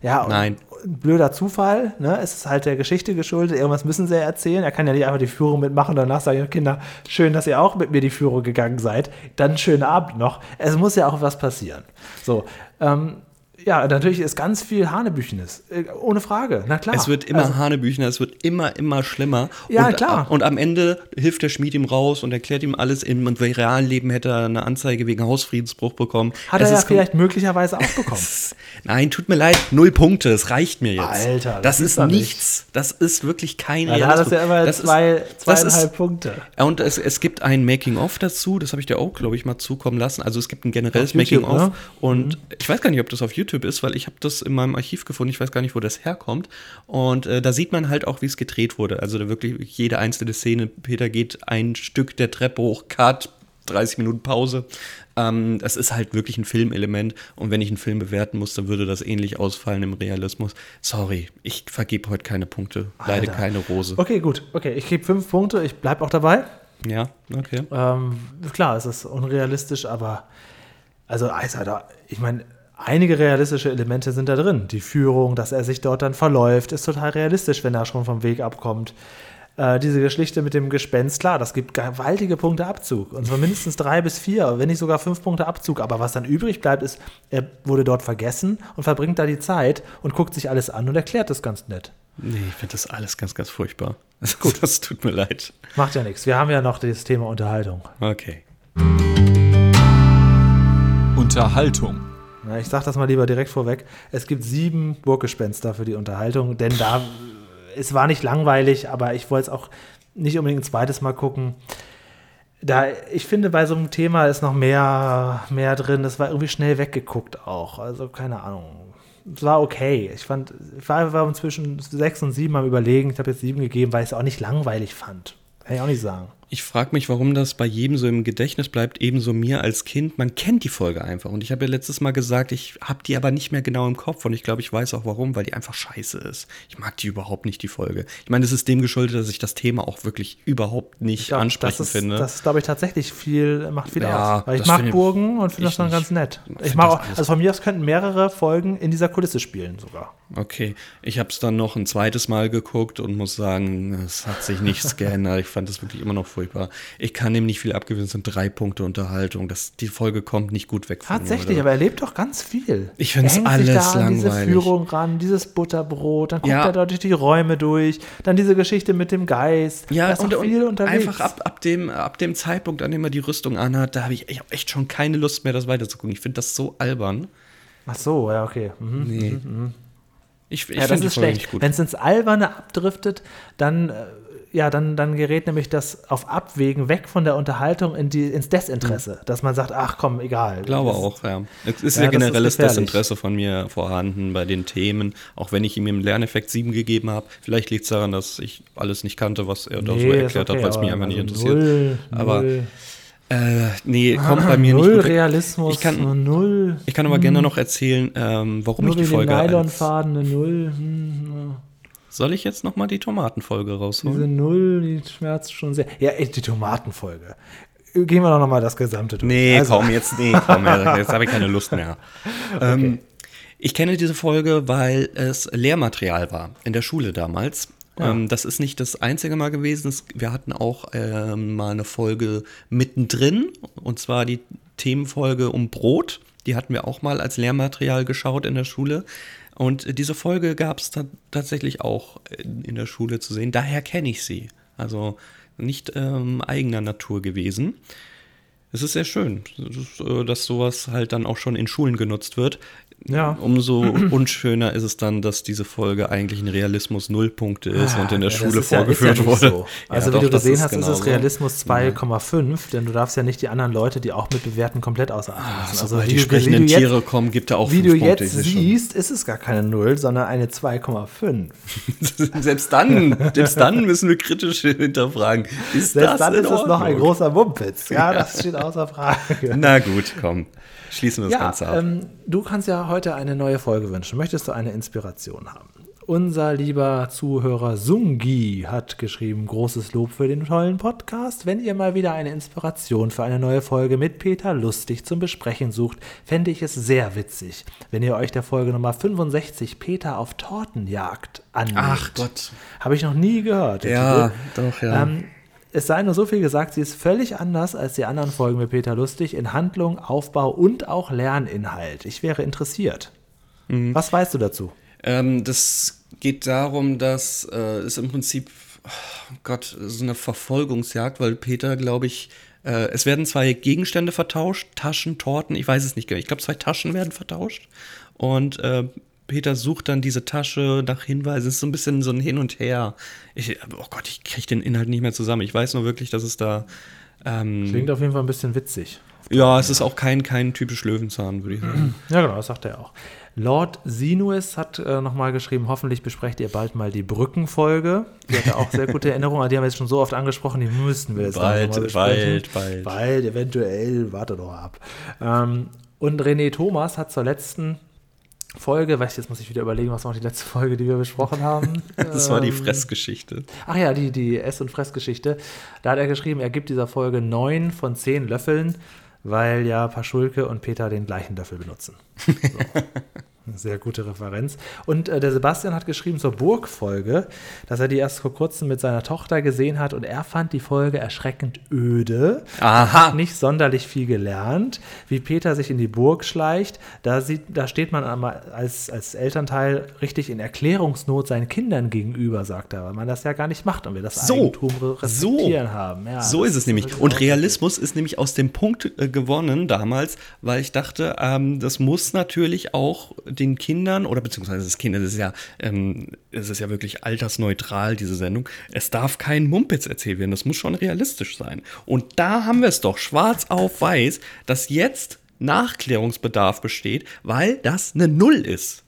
S3: ja,
S2: Nein.
S3: ein blöder Zufall, ne? Es ist halt der Geschichte geschuldet, irgendwas müssen sie ja erzählen. Er kann ja nicht einfach die Führung mitmachen und danach sagen, Kinder, schön, dass ihr auch mit mir die Führung gegangen seid. Dann schönen Abend noch. Es muss ja auch was passieren. So, ähm, ja, natürlich ist ganz viel Hanebüchenes. Äh, Ohne Frage, na klar.
S2: Es wird immer
S3: Also-
S2: Hanebüchner, es wird immer, immer schlimmer.
S3: Ja,
S2: und,
S3: klar.
S2: Und am Ende hilft der Schmied ihm raus und erklärt ihm alles. Im realen Leben hätte er eine Anzeige wegen Hausfriedensbruch bekommen.
S3: Hat
S2: Es
S3: er ja
S2: ist-
S3: vielleicht möglicherweise auch bekommen.
S2: Nein, tut mir leid, null Punkte, es reicht mir jetzt.
S3: Alter, das
S2: das,
S3: ist
S2: nichts. Das ist wirklich kein
S3: Ja, da hat ja immer
S2: Das ist-
S3: zwei, zweieinhalb
S2: ist-
S3: Punkte.
S2: Und es, es gibt ein Making-of dazu, das habe ich dir auch, glaube ich, mal zukommen lassen. Also es gibt ein generelles Making-of.
S3: ne?
S2: Und ich weiß gar nicht, ob das auf YouTube ist, weil ich habe das in meinem Archiv gefunden. Ich weiß gar nicht, wo das herkommt. Und äh, da sieht man halt auch, wie es gedreht wurde. Also da wirklich jede einzelne Szene. Peter geht ein Stück der Treppe hoch, Cut, 30 Minuten Pause. Ähm, das ist halt wirklich ein Filmelement. Und wenn ich einen Film bewerten muss, dann würde das ähnlich ausfallen im Realismus. Sorry, ich vergebe heute keine Punkte. Leider
S3: Alter.
S2: keine Rose.
S3: Okay, gut. Okay, ich gebe fünf Punkte. Ich bleibe auch dabei.
S2: Ja, okay.
S3: Ähm, klar, es ist unrealistisch, aber also, da, ich meine, einige realistische Elemente sind da drin. Die Führung, dass er sich dort dann verläuft, ist total realistisch, wenn er schon vom Weg abkommt. Äh, diese Geschichte mit dem Gespenst, klar, das gibt gewaltige Punkte Abzug. Und zwar mindestens drei bis vier, wenn nicht sogar fünf Punkte Abzug. Aber was dann übrig bleibt, ist, er wurde dort vergessen und verbringt da die Zeit und guckt sich alles an und erklärt das ganz nett.
S2: Nee, ich finde das alles ganz, ganz furchtbar. Gut, das tut mir leid.
S3: Macht ja nichts. Wir haben ja noch das Thema Unterhaltung.
S2: Okay.
S1: Unterhaltung.
S3: Ich sag das mal lieber direkt vorweg. Es gibt sieben Burggespenster für die Unterhaltung, denn da es war nicht langweilig, aber ich wollte es auch nicht unbedingt ein zweites Mal gucken. Da, ich finde, bei so einem Thema ist noch mehr, mehr drin. Das war irgendwie schnell weggeguckt auch. Also, keine Ahnung. Es war okay. Ich fand, ich war, war zwischen sechs und sieben am Überlegen. Ich habe jetzt sieben gegeben, weil ich es auch nicht langweilig fand. Kann ich auch nicht sagen.
S2: Ich frage mich, warum das bei jedem so im Gedächtnis bleibt, ebenso mir als Kind. Man kennt die Folge einfach. Und ich habe ja letztes Mal gesagt, ich habe die aber nicht mehr genau im Kopf. Und ich glaube, ich weiß auch warum, weil die einfach scheiße ist. Ich mag die überhaupt nicht, die Folge. Ich meine, es ist dem geschuldet, dass ich das Thema auch wirklich überhaupt nicht
S3: Ja,
S2: ansprechend
S3: das ist,
S2: finde.
S3: Das ist, glaube ich, tatsächlich viel, macht viel
S2: Ja,
S3: aus. Weil ich mag Burgen und finde das dann
S2: nicht.
S3: ganz nett. Ich mag auch, also von mir aus könnten mehrere Folgen in dieser Kulisse spielen sogar.
S2: Okay, ich habe es dann noch ein zweites Mal geguckt und muss sagen, es hat sich nichts geändert. Ich fand das wirklich immer noch furchtbar. Ich kann dem nicht viel abgewinnen, es sind drei Punkte Unterhaltung. Das, die Folge kommt nicht gut weg von
S3: Tatsächlich,
S2: mir.
S3: aber er lebt doch ganz viel.
S2: Ich
S3: Er hängt
S2: alles
S3: sich da an diese
S2: langweilig.
S3: Führung ran, dieses Butterbrot, dann guckt
S2: Ja.
S3: er da durch die Räume durch, dann diese Geschichte mit dem Geist.
S2: Ja,
S3: da ist
S2: und,
S3: viel unterwegs.
S2: einfach ab, ab, dem, ab dem Zeitpunkt, an dem er die Rüstung anhat, da habe ich, ich hab echt schon keine Lust mehr, das weiterzugucken. Ich finde das so albern.
S3: Ach so, ja, okay. Mhm.
S2: Nee. Ich, ich
S3: Ja, das
S2: finde
S3: ist schlecht. Wenn es ins Alberne abdriftet, dann, äh, ja, dann, dann gerät nämlich das auf Abwägen weg von der Unterhaltung in die, ins Desinteresse. Dass man sagt, ach komm, egal.
S2: Ich glaube
S3: Das-
S2: auch, ja. Es ist
S3: Ja,
S2: ja,
S3: das
S2: generelles
S3: gefährlich.
S2: Desinteresse von mir vorhanden bei den Themen, auch wenn ich ihm im Lerneffekt 7 gegeben habe. Vielleicht liegt es daran, dass ich alles nicht kannte, was er da so
S3: Nee, ist
S2: erklärt
S3: okay,
S2: hat, weil es mich einfach nicht
S3: also
S2: interessiert.
S3: Null,
S2: Aber
S3: null,
S2: Äh, nee, kommt bei mir nicht
S3: null
S2: gut weg.
S3: Realismus,
S2: Ich kann-
S3: Null.
S2: Ich kann aber gerne noch erzählen, ähm, warum
S3: Nur
S2: ich die Folge. als-
S3: Nylonfaden eine Null. Hm,
S2: Soll ich jetzt noch mal die Tomatenfolge
S3: diese
S2: rausholen?
S3: Null, die schmerzt schon sehr. Ja, die Tomatenfolge. Gehen wir doch noch mal das Gesamte durch.
S2: Nee,
S3: Also,
S2: komm, jetzt, nee, komm, jetzt habe ich keine Lust mehr. Ähm, Ich kenne diese Folge, weil es Lehrmaterial war in der Schule damals.
S3: Ja.
S2: Ähm, das ist nicht das einzige Mal gewesen. Es, wir hatten auch ähm, mal eine Folge mittendrin, und zwar die Themenfolge um Brot. Die hatten wir auch mal als Lehrmaterial geschaut in der Schule. Und diese Folge gab es ta tatsächlich auch in, der Schule zu sehen. Daher kenne ich sie. Also nicht ähm, eigener Natur gewesen. Es ist sehr schön, dass sowas halt dann auch schon in Schulen genutzt wird.
S3: Ja.
S2: Umso unschöner ist es dann, dass diese Folge eigentlich ein Realismus Nullpunkte ist und in der
S3: Ah, Ja,
S2: Schule vorgeführt
S3: ja
S2: wurde.
S3: So. Also
S2: Ja,
S3: wie
S2: doch,
S3: du gesehen
S2: ist
S3: hast, ist es. Realismus 2,5, denn du darfst ja nicht die anderen Leute, die auch mitbewerten, komplett außer Acht lassen. Also wie
S2: die
S3: du-
S2: sprechenden
S3: jetzt-
S2: Tiere kommen, gibt er auch
S3: Wie du
S2: Punkte.
S3: jetzt
S2: schon.
S3: siehst, ist es gar keine Null, sondern eine 2,5.
S2: selbst dann, selbst dann müssen wir kritisch hinterfragen. Ist
S3: Selbst
S2: das
S3: dann ist es noch ein großer Mumpitz. Ja, das steht außer Frage.
S2: Na gut, komm. Schließen wir das
S3: Ja,
S2: Ganze ab.
S3: ähm, du kannst ja heute eine neue Folge wünschen. Möchtest du eine Inspiration haben? Unser lieber Zuhörer Sungi hat geschrieben, großes Lob für den tollen Podcast. Wenn ihr mal wieder eine Inspiration für eine neue Folge mit Peter Lustig zum Besprechen sucht, fände ich es sehr witzig, wenn ihr euch der Folge Nummer 65 Peter auf Tortenjagd annimmt.
S2: Ach Gott.
S3: Habe ich noch nie gehört.
S2: Ja, doch, ja.
S3: Ähm, es sei nur so viel gesagt, sie ist völlig anders als die anderen Folgen mit Peter Lustig in Handlung, Aufbau und auch Lerninhalt. Ich wäre interessiert.
S2: Mhm.
S3: Was weißt du dazu?
S2: Ähm, das geht darum, dass äh, es im Prinzip, oh Gott, so eine Verfolgungsjagd, weil Peter, glaube ich, äh, es werden zwei Gegenstände vertauscht, Taschen, Torten, ich weiß es nicht genau. Ich glaube, zwei Taschen werden vertauscht. Und äh, Peter sucht dann diese Tasche nach Hinweisen. Es ist so ein bisschen so ein Hin und Her. Ich, oh Gott, ich kriege den Inhalt nicht mehr zusammen. Ich weiß nur wirklich, dass es da. Ähm,
S3: Klingt auf jeden Fall ein bisschen witzig.
S2: ja, es ist auch kein, kein typisch Löwenzahn, würde ich sagen.
S3: Ja, genau, das sagt er auch. Lord Sinuis hat äh, nochmal geschrieben, hoffentlich besprecht ihr bald mal die Brückenfolge. Die hat ja auch sehr gute Erinnerungen, aber die haben wir jetzt schon so oft angesprochen, die müssten wir jetzt
S2: Bald,
S3: besprechen.
S2: bald, bald.
S3: Bald, eventuell, warte doch ab. Ähm, und René Thomas hat zur letzten Folge, weiß ich, jetzt muss ich wieder überlegen, was war die letzte Folge, die wir besprochen haben.
S2: Das war die
S3: Ähm,
S2: Fressgeschichte.
S3: Ach ja, die, die Ess- und Fressgeschichte. Da hat er geschrieben, er gibt dieser Folge neun von zehn Löffeln, weil ja Paschulke und Peter den gleichen Löffel benutzen. So. Eine sehr gute Referenz. Und äh, der Sebastian hat geschrieben zur Burgfolge, dass er die erst vor kurzem mit seiner Tochter gesehen hat und er fand die Folge erschreckend öde.
S2: Aha.
S3: Hat nicht sonderlich viel gelernt, wie Peter sich in die Burg schleicht. Da, sieht, da steht man einmal als, als Elternteil richtig in Erklärungsnot seinen Kindern gegenüber, sagt er, weil man das ja gar nicht macht und wir das
S2: So,
S3: Eigentum
S2: so,
S3: respektieren haben. Ja,
S2: so ist es nämlich. Und Realismus ist nämlich aus dem Punkt äh, gewonnen damals, weil ich dachte, ähm, das muss natürlich auch den Kindern oder beziehungsweise das Kinder, das ist ja, ähm, es ist ja wirklich altersneutral, diese Sendung. Es darf kein Mumpitz erzählt werden, das muss schon realistisch sein. Und da haben wir es doch schwarz auf weiß, dass jetzt Nachklärungsbedarf besteht, weil das eine Null ist.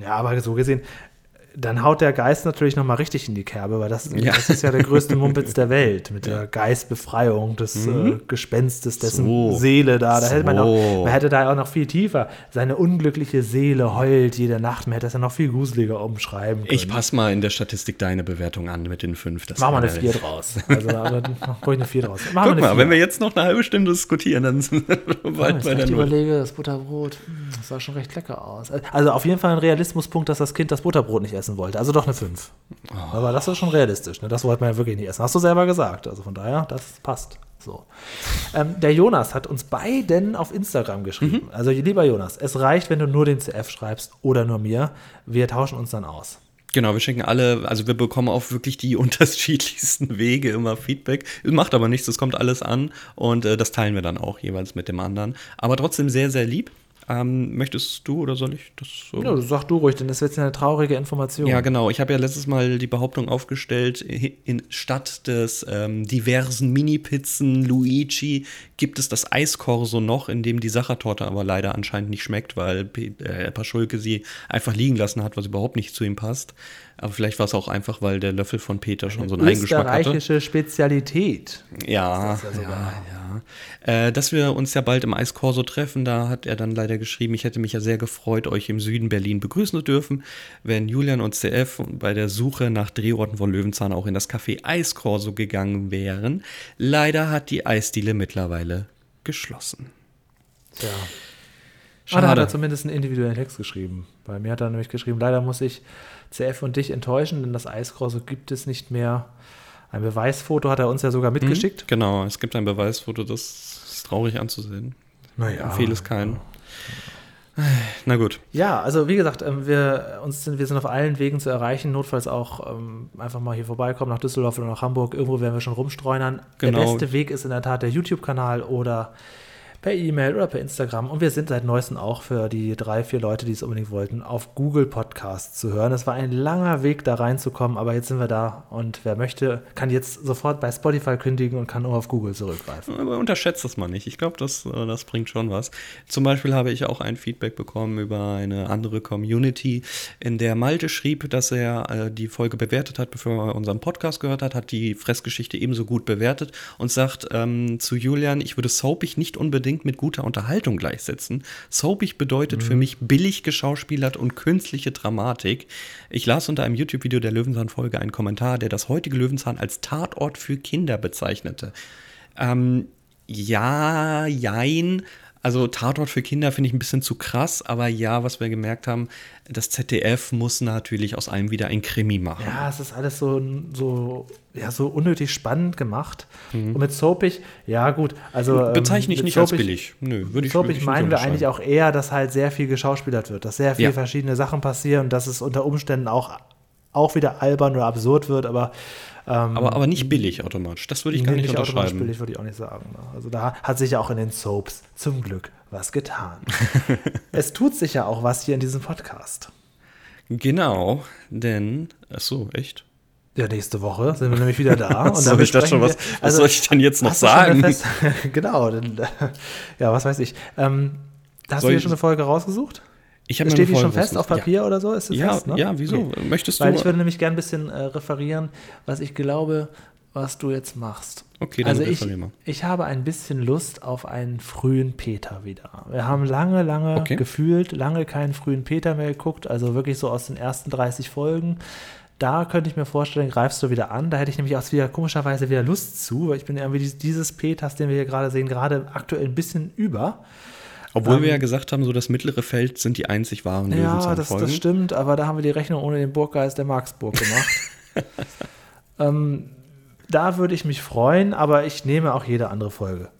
S3: Ja, aber so gesehen, dann haut der Geist natürlich nochmal richtig in die Kerbe, weil das,
S2: Ja.
S3: das ist ja der größte Mumpitz der Welt mit der Geistbefreiung des äh, Gespenstes, dessen
S2: Mhm. So.
S3: Seele da. da hätte man, noch,
S2: So.
S3: man hätte da auch noch viel tiefer. Seine unglückliche Seele heult jede Nacht. Man hätte das ja noch viel gruseliger umschreiben können.
S2: Ich passe mal in der Statistik deine Bewertung an mit den fünf. Das
S3: Mach mal eine 4 draus. Also da ruhig eine 4 draus. Mach
S2: Guck
S3: eine
S2: mal,
S3: vier.
S2: wenn wir jetzt noch eine halbe Stunde diskutieren, dann sind wir bald
S3: jetzt
S2: bei der
S3: ich überlege, das Butterbrot, hm, das sah schon recht lecker aus. Also auf jeden Fall ein Realismuspunkt, dass das Kind das Butterbrot nicht essen wollte. Also doch eine 5. Aber das ist schon realistisch. Ne? Das wollte man ja wirklich nicht essen. Hast du selber gesagt. Also von daher, das passt. So. Ähm, der Jonas hat uns beiden auf Instagram geschrieben. Also lieber Jonas, es reicht, wenn du nur den CF schreibst oder nur mir. Wir tauschen uns dann aus.
S2: Genau, wir schicken alle, also wir bekommen auf wirklich die unterschiedlichsten Wege immer Feedback. Macht aber nichts, das kommt alles an und äh, das teilen wir dann auch jeweils mit dem anderen. Aber trotzdem sehr, sehr lieb. Ähm, möchtest du oder soll ich das so?
S3: Ja, sag du ruhig, denn das wird jetzt eine traurige Information.
S2: Ja, genau. Ich habe ja letztes Mal die Behauptung aufgestellt, in, statt des ähm, diversen Mini-Pizzen Luigi gibt es das Eiskorso noch, in dem die Sachertorte aber leider anscheinend nicht schmeckt, weil äh, Paschulke sie einfach liegen lassen hat, was überhaupt nicht zu ihm passt. Aber vielleicht war es auch einfach, weil der Löffel von Peter schon so einen Eigengeschmack hatte.
S3: Österreichische Spezialität.
S2: Ja,
S3: das ja sogar.
S2: ja. Äh, dass wir uns ja bald im Eiskorso treffen, da hat er dann leider geschrieben, ich hätte mich ja sehr gefreut, euch im Süden Berlin begrüßen zu dürfen, wenn Julian und CF bei der Suche nach Drehorten von Löwenzahn auch in das Café Eiskorso gegangen wären. Leider hat die Eisdiele mittlerweile geschlossen.
S3: Tja. Ah, da hat er
S2: Schade.
S3: zumindest einen individuellen Text geschrieben. Bei mir hat er nämlich geschrieben, leider muss ich CF und dich enttäuschen, denn das Eisgrosse gibt es nicht mehr. Ein Beweisfoto hat er uns ja sogar mitgeschickt.
S2: Genau, es gibt ein Beweisfoto, das ist traurig anzusehen.
S3: Naja.
S2: Ich empfehle es keinen. Na gut.
S3: Ja, also wie gesagt, ähm, wir, uns sind, wir sind auf allen Wegen zu erreichen, notfalls auch ähm, einfach mal hier vorbeikommen, nach Düsseldorf oder nach Hamburg. Irgendwo werden wir schon rumstreunern.
S2: Genau.
S3: Der beste Weg ist in der Tat der YouTube-Kanal oder per E-Mail oder per Instagram. Und wir sind seit neuestem auch für die drei, vier Leute, die es unbedingt wollten, auf Google Podcasts zu hören. Es war ein langer Weg, da reinzukommen, aber jetzt sind wir da. Und wer möchte, kann jetzt sofort bei Spotify kündigen und kann nur auf Google zurückgreifen.
S2: Aber unterschätzt das mal nicht. Ich glaube, das, äh, das bringt schon was. Zum Beispiel habe ich auch ein Feedback bekommen über eine andere Community, in der Malte schrieb, dass er äh, die Folge bewertet hat, bevor er unseren Podcast gehört hat, hat die Fressgeschichte ebenso gut bewertet und sagt ähm, zu Julian, ich würde soapig nicht unbedingt mit guter Unterhaltung gleichsetzen. Soapig bedeutet für mich billig geschauspielert und künstliche Dramatik. Ich las unter einem YouTube-Video der Löwenzahn-Folge einen Kommentar, der das heutige Löwenzahn als Tatort für Kinder bezeichnete. Ähm, ja, jein. Also Tatort für Kinder finde ich ein bisschen zu krass, aber ja, was wir gemerkt haben, das ZDF muss natürlich aus allem wieder ein Krimi machen.
S3: Ja, es ist alles so, so, ja, so unnötig spannend gemacht. Und mit soapig, ja gut, also ähm,
S2: Bezeichne ich nicht als
S3: soapig-
S2: billig. Nö, würde ich
S3: Soapig meinen wir eigentlich auch eher, dass halt sehr viel geschauspielert wird, dass sehr viele
S2: Ja.
S3: verschiedene Sachen passieren, dass es unter Umständen auch, auch wieder albern oder absurd wird, aber ähm,
S2: Aber, aber nicht billig automatisch. Das würde ich gar nicht
S3: automatisch
S2: unterschreiben.
S3: billig, würde ich auch nicht sagen. ne? Also da hat sich ja auch in den Soaps zum Glück was getan. es tut sich ja auch was hier in diesem Podcast.
S2: Genau, denn, ach so, echt?
S3: Ja, nächste Woche sind wir nämlich wieder da.
S2: So, ich dachte schon, was-
S3: wir-
S2: was soll ich denn jetzt noch sagen?
S3: Genau, denn, ja, was weiß ich. Ähm, hast
S2: Soll
S3: du dir
S2: ich-
S3: schon eine Folge rausgesucht?
S2: Ich
S3: Steht die schon fest auf. Papier oder so? Ist es
S2: Ja,
S3: fest, ne?
S2: ja, wieso? Möchtest du-
S3: Weil ich würde nämlich gerne ein bisschen äh, referieren, was ich glaube, was du jetzt machst.
S2: Okay, dann
S3: also ich,
S2: mal.
S3: ich habe ein bisschen Lust auf einen frühen Peter wieder. Wir haben lange, lange
S2: Okay.
S3: gefühlt, lange keinen frühen Peter mehr geguckt, also wirklich so aus den ersten 30 Folgen. Da könnte ich mir vorstellen, greifst du wieder an. Da hätte ich nämlich auch wieder komischerweise wieder Lust zu, weil ich bin irgendwie dies- dieses Peters, den wir hier gerade sehen, gerade aktuell ein bisschen über.
S2: Obwohl wir ja gesagt haben, so das mittlere Feld sind die einzig wahren
S3: Ja, das,
S2: Löwenzahn-Folgen.
S3: das stimmt, aber da haben wir die Rechnung ohne den Burggeist der Marksburg gemacht. ähm, da würde ich mich freuen, aber ich nehme auch jede andere Folge.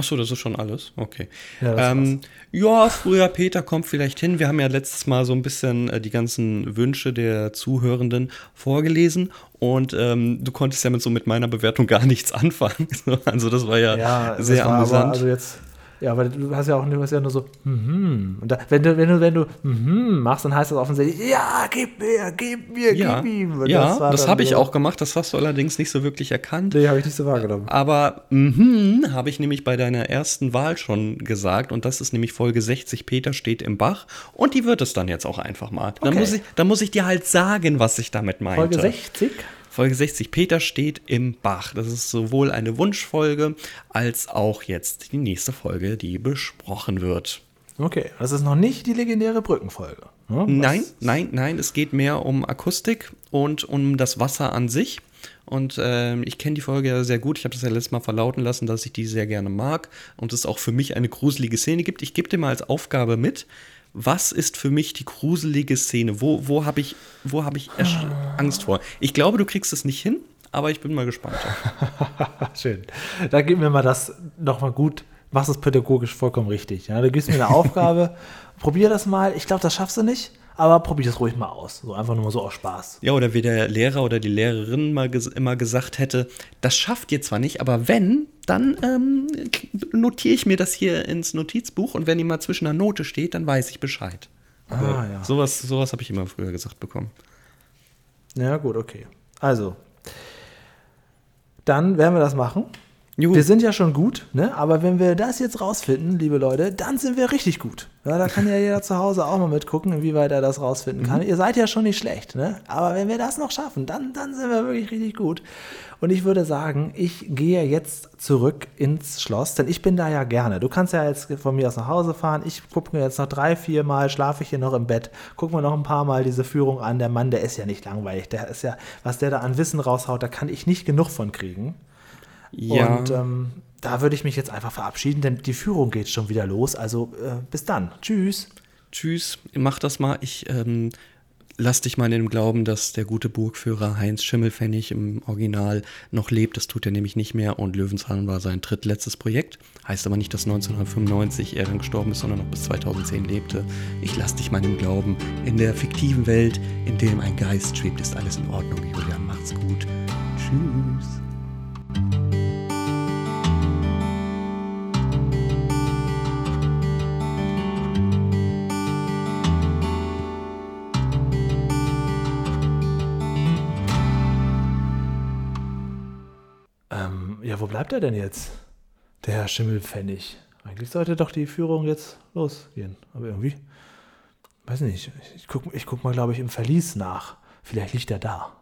S2: Ach so, das ist schon alles? Okay.
S3: Ja, das
S2: ähm, ja, früher Peter kommt vielleicht hin. Wir haben ja letztes Mal so ein bisschen äh, die ganzen Wünsche der Zuhörenden vorgelesen und ähm, du konntest ja mit so mit meiner Bewertung gar nichts anfangen. So, also das war ja,
S3: Ja, das
S2: sehr
S3: war
S2: amüsant.
S3: Aber, also jetzt, ja, aber du hast ja auch hast ja nur so, mhm. Und da, wenn du, wenn du, wenn du mhm machst, dann heißt das offensichtlich, ja, gib mir, gib mir,
S2: ja,
S3: gib ihm. Und
S2: ja, das,
S3: dann
S2: habe ich
S3: so-
S2: auch gemacht. Das hast du allerdings nicht so wirklich erkannt.
S3: Nee, habe ich nicht so wahrgenommen.
S2: Aber mhm, habe ich nämlich bei deiner ersten Wahl schon gesagt und das ist nämlich Folge 60, Peter steht im Bach und die wird es dann jetzt auch einfach mal. Dann,
S3: Okay.
S2: muss ich, dann muss ich dir halt sagen, was ich damit meinte.
S3: Folge 60?
S2: Folge 60, Peter steht im Bach. Das ist sowohl eine Wunschfolge als auch jetzt die nächste Folge, die besprochen wird.
S3: Okay, das ist noch nicht die legendäre Brückenfolge. ne?
S2: Nein, nein, nein, es geht mehr um Akustik und um das Wasser an sich. Und ähm, ich kenne die Folge ja sehr gut. Ich habe das ja letztes Mal verlauten lassen, dass ich die sehr gerne mag und es auch für mich eine gruselige Szene gibt. Ich gebe dir mal als Aufgabe mit, was ist für mich die gruselige Szene? Wo, wo habe ich, wo hab ich erst Angst vor? Ich glaube, du kriegst es nicht hin, aber ich bin mal gespannt.
S3: Schön. Da gib mir mal das nochmal gut. Machst es pädagogisch vollkommen richtig. Ja? Du gibst mir eine Aufgabe, probier das mal. Ich glaube, das schaffst du nicht, aber probier das ruhig mal aus. So einfach nur mal so aus Spaß.
S2: Ja, oder wie der Lehrer oder die Lehrerin mal ges immer gesagt hätte, das schafft ihr zwar nicht, aber wenn, dann ähm, notiere ich mir das hier ins Notizbuch und wenn die mal zwischen einer Note steht, dann weiß ich Bescheid.
S3: Ah, ja.
S2: Sowas, sowas habe ich immer früher gesagt bekommen.
S3: Ja, gut, okay. Also, dann werden wir das machen.
S2: Juhu.
S3: Wir sind ja schon gut, ne? aber wenn wir das jetzt rausfinden, liebe Leute, dann sind wir richtig gut. Ja, da kann ja jeder zu Hause auch mal mitgucken, inwieweit er das rausfinden kann. Ihr seid ja schon nicht schlecht, ne? aber wenn wir das noch schaffen, dann, dann sind wir wirklich richtig gut. Und ich würde sagen, ich gehe jetzt zurück ins Schloss, denn ich bin da ja gerne. Du kannst ja jetzt von mir aus nach Hause fahren. Ich gucke mir jetzt noch drei, vier Mal, schlafe ich hier noch im Bett, gucke mir noch ein paar Mal diese Führung an. Der Mann, der ist ja nicht langweilig. Der ist ja, was der da an Wissen raushaut, da kann ich nicht genug von kriegen.
S2: Ja,
S3: Und ähm, da würde ich mich jetzt einfach verabschieden, denn die Führung geht schon wieder los. Also äh, bis dann. Tschüss.
S2: Tschüss, mach das mal. Ich ähm, lass dich mal in dem Glauben, dass der gute Burgführer Heinz Schimmelfennig im Original noch lebt. Das tut er nämlich nicht mehr und Löwenzahn war sein drittletztes Projekt. Heißt aber nicht, dass 1995 er dann gestorben ist, sondern noch bis 2010 lebte. Ich lass dich mal in dem Glauben. In der fiktiven Welt, in dem ein Geist schwebt, ist alles in Ordnung. Julian, macht's gut. Tschüss.
S3: Bleibt er denn jetzt? Der Herr Schimmelpfennig. Eigentlich sollte doch die Führung jetzt losgehen. Aber irgendwie, weiß nicht. Ich guck, ich guck mal, glaube ich, im Verlies nach. Vielleicht liegt er da.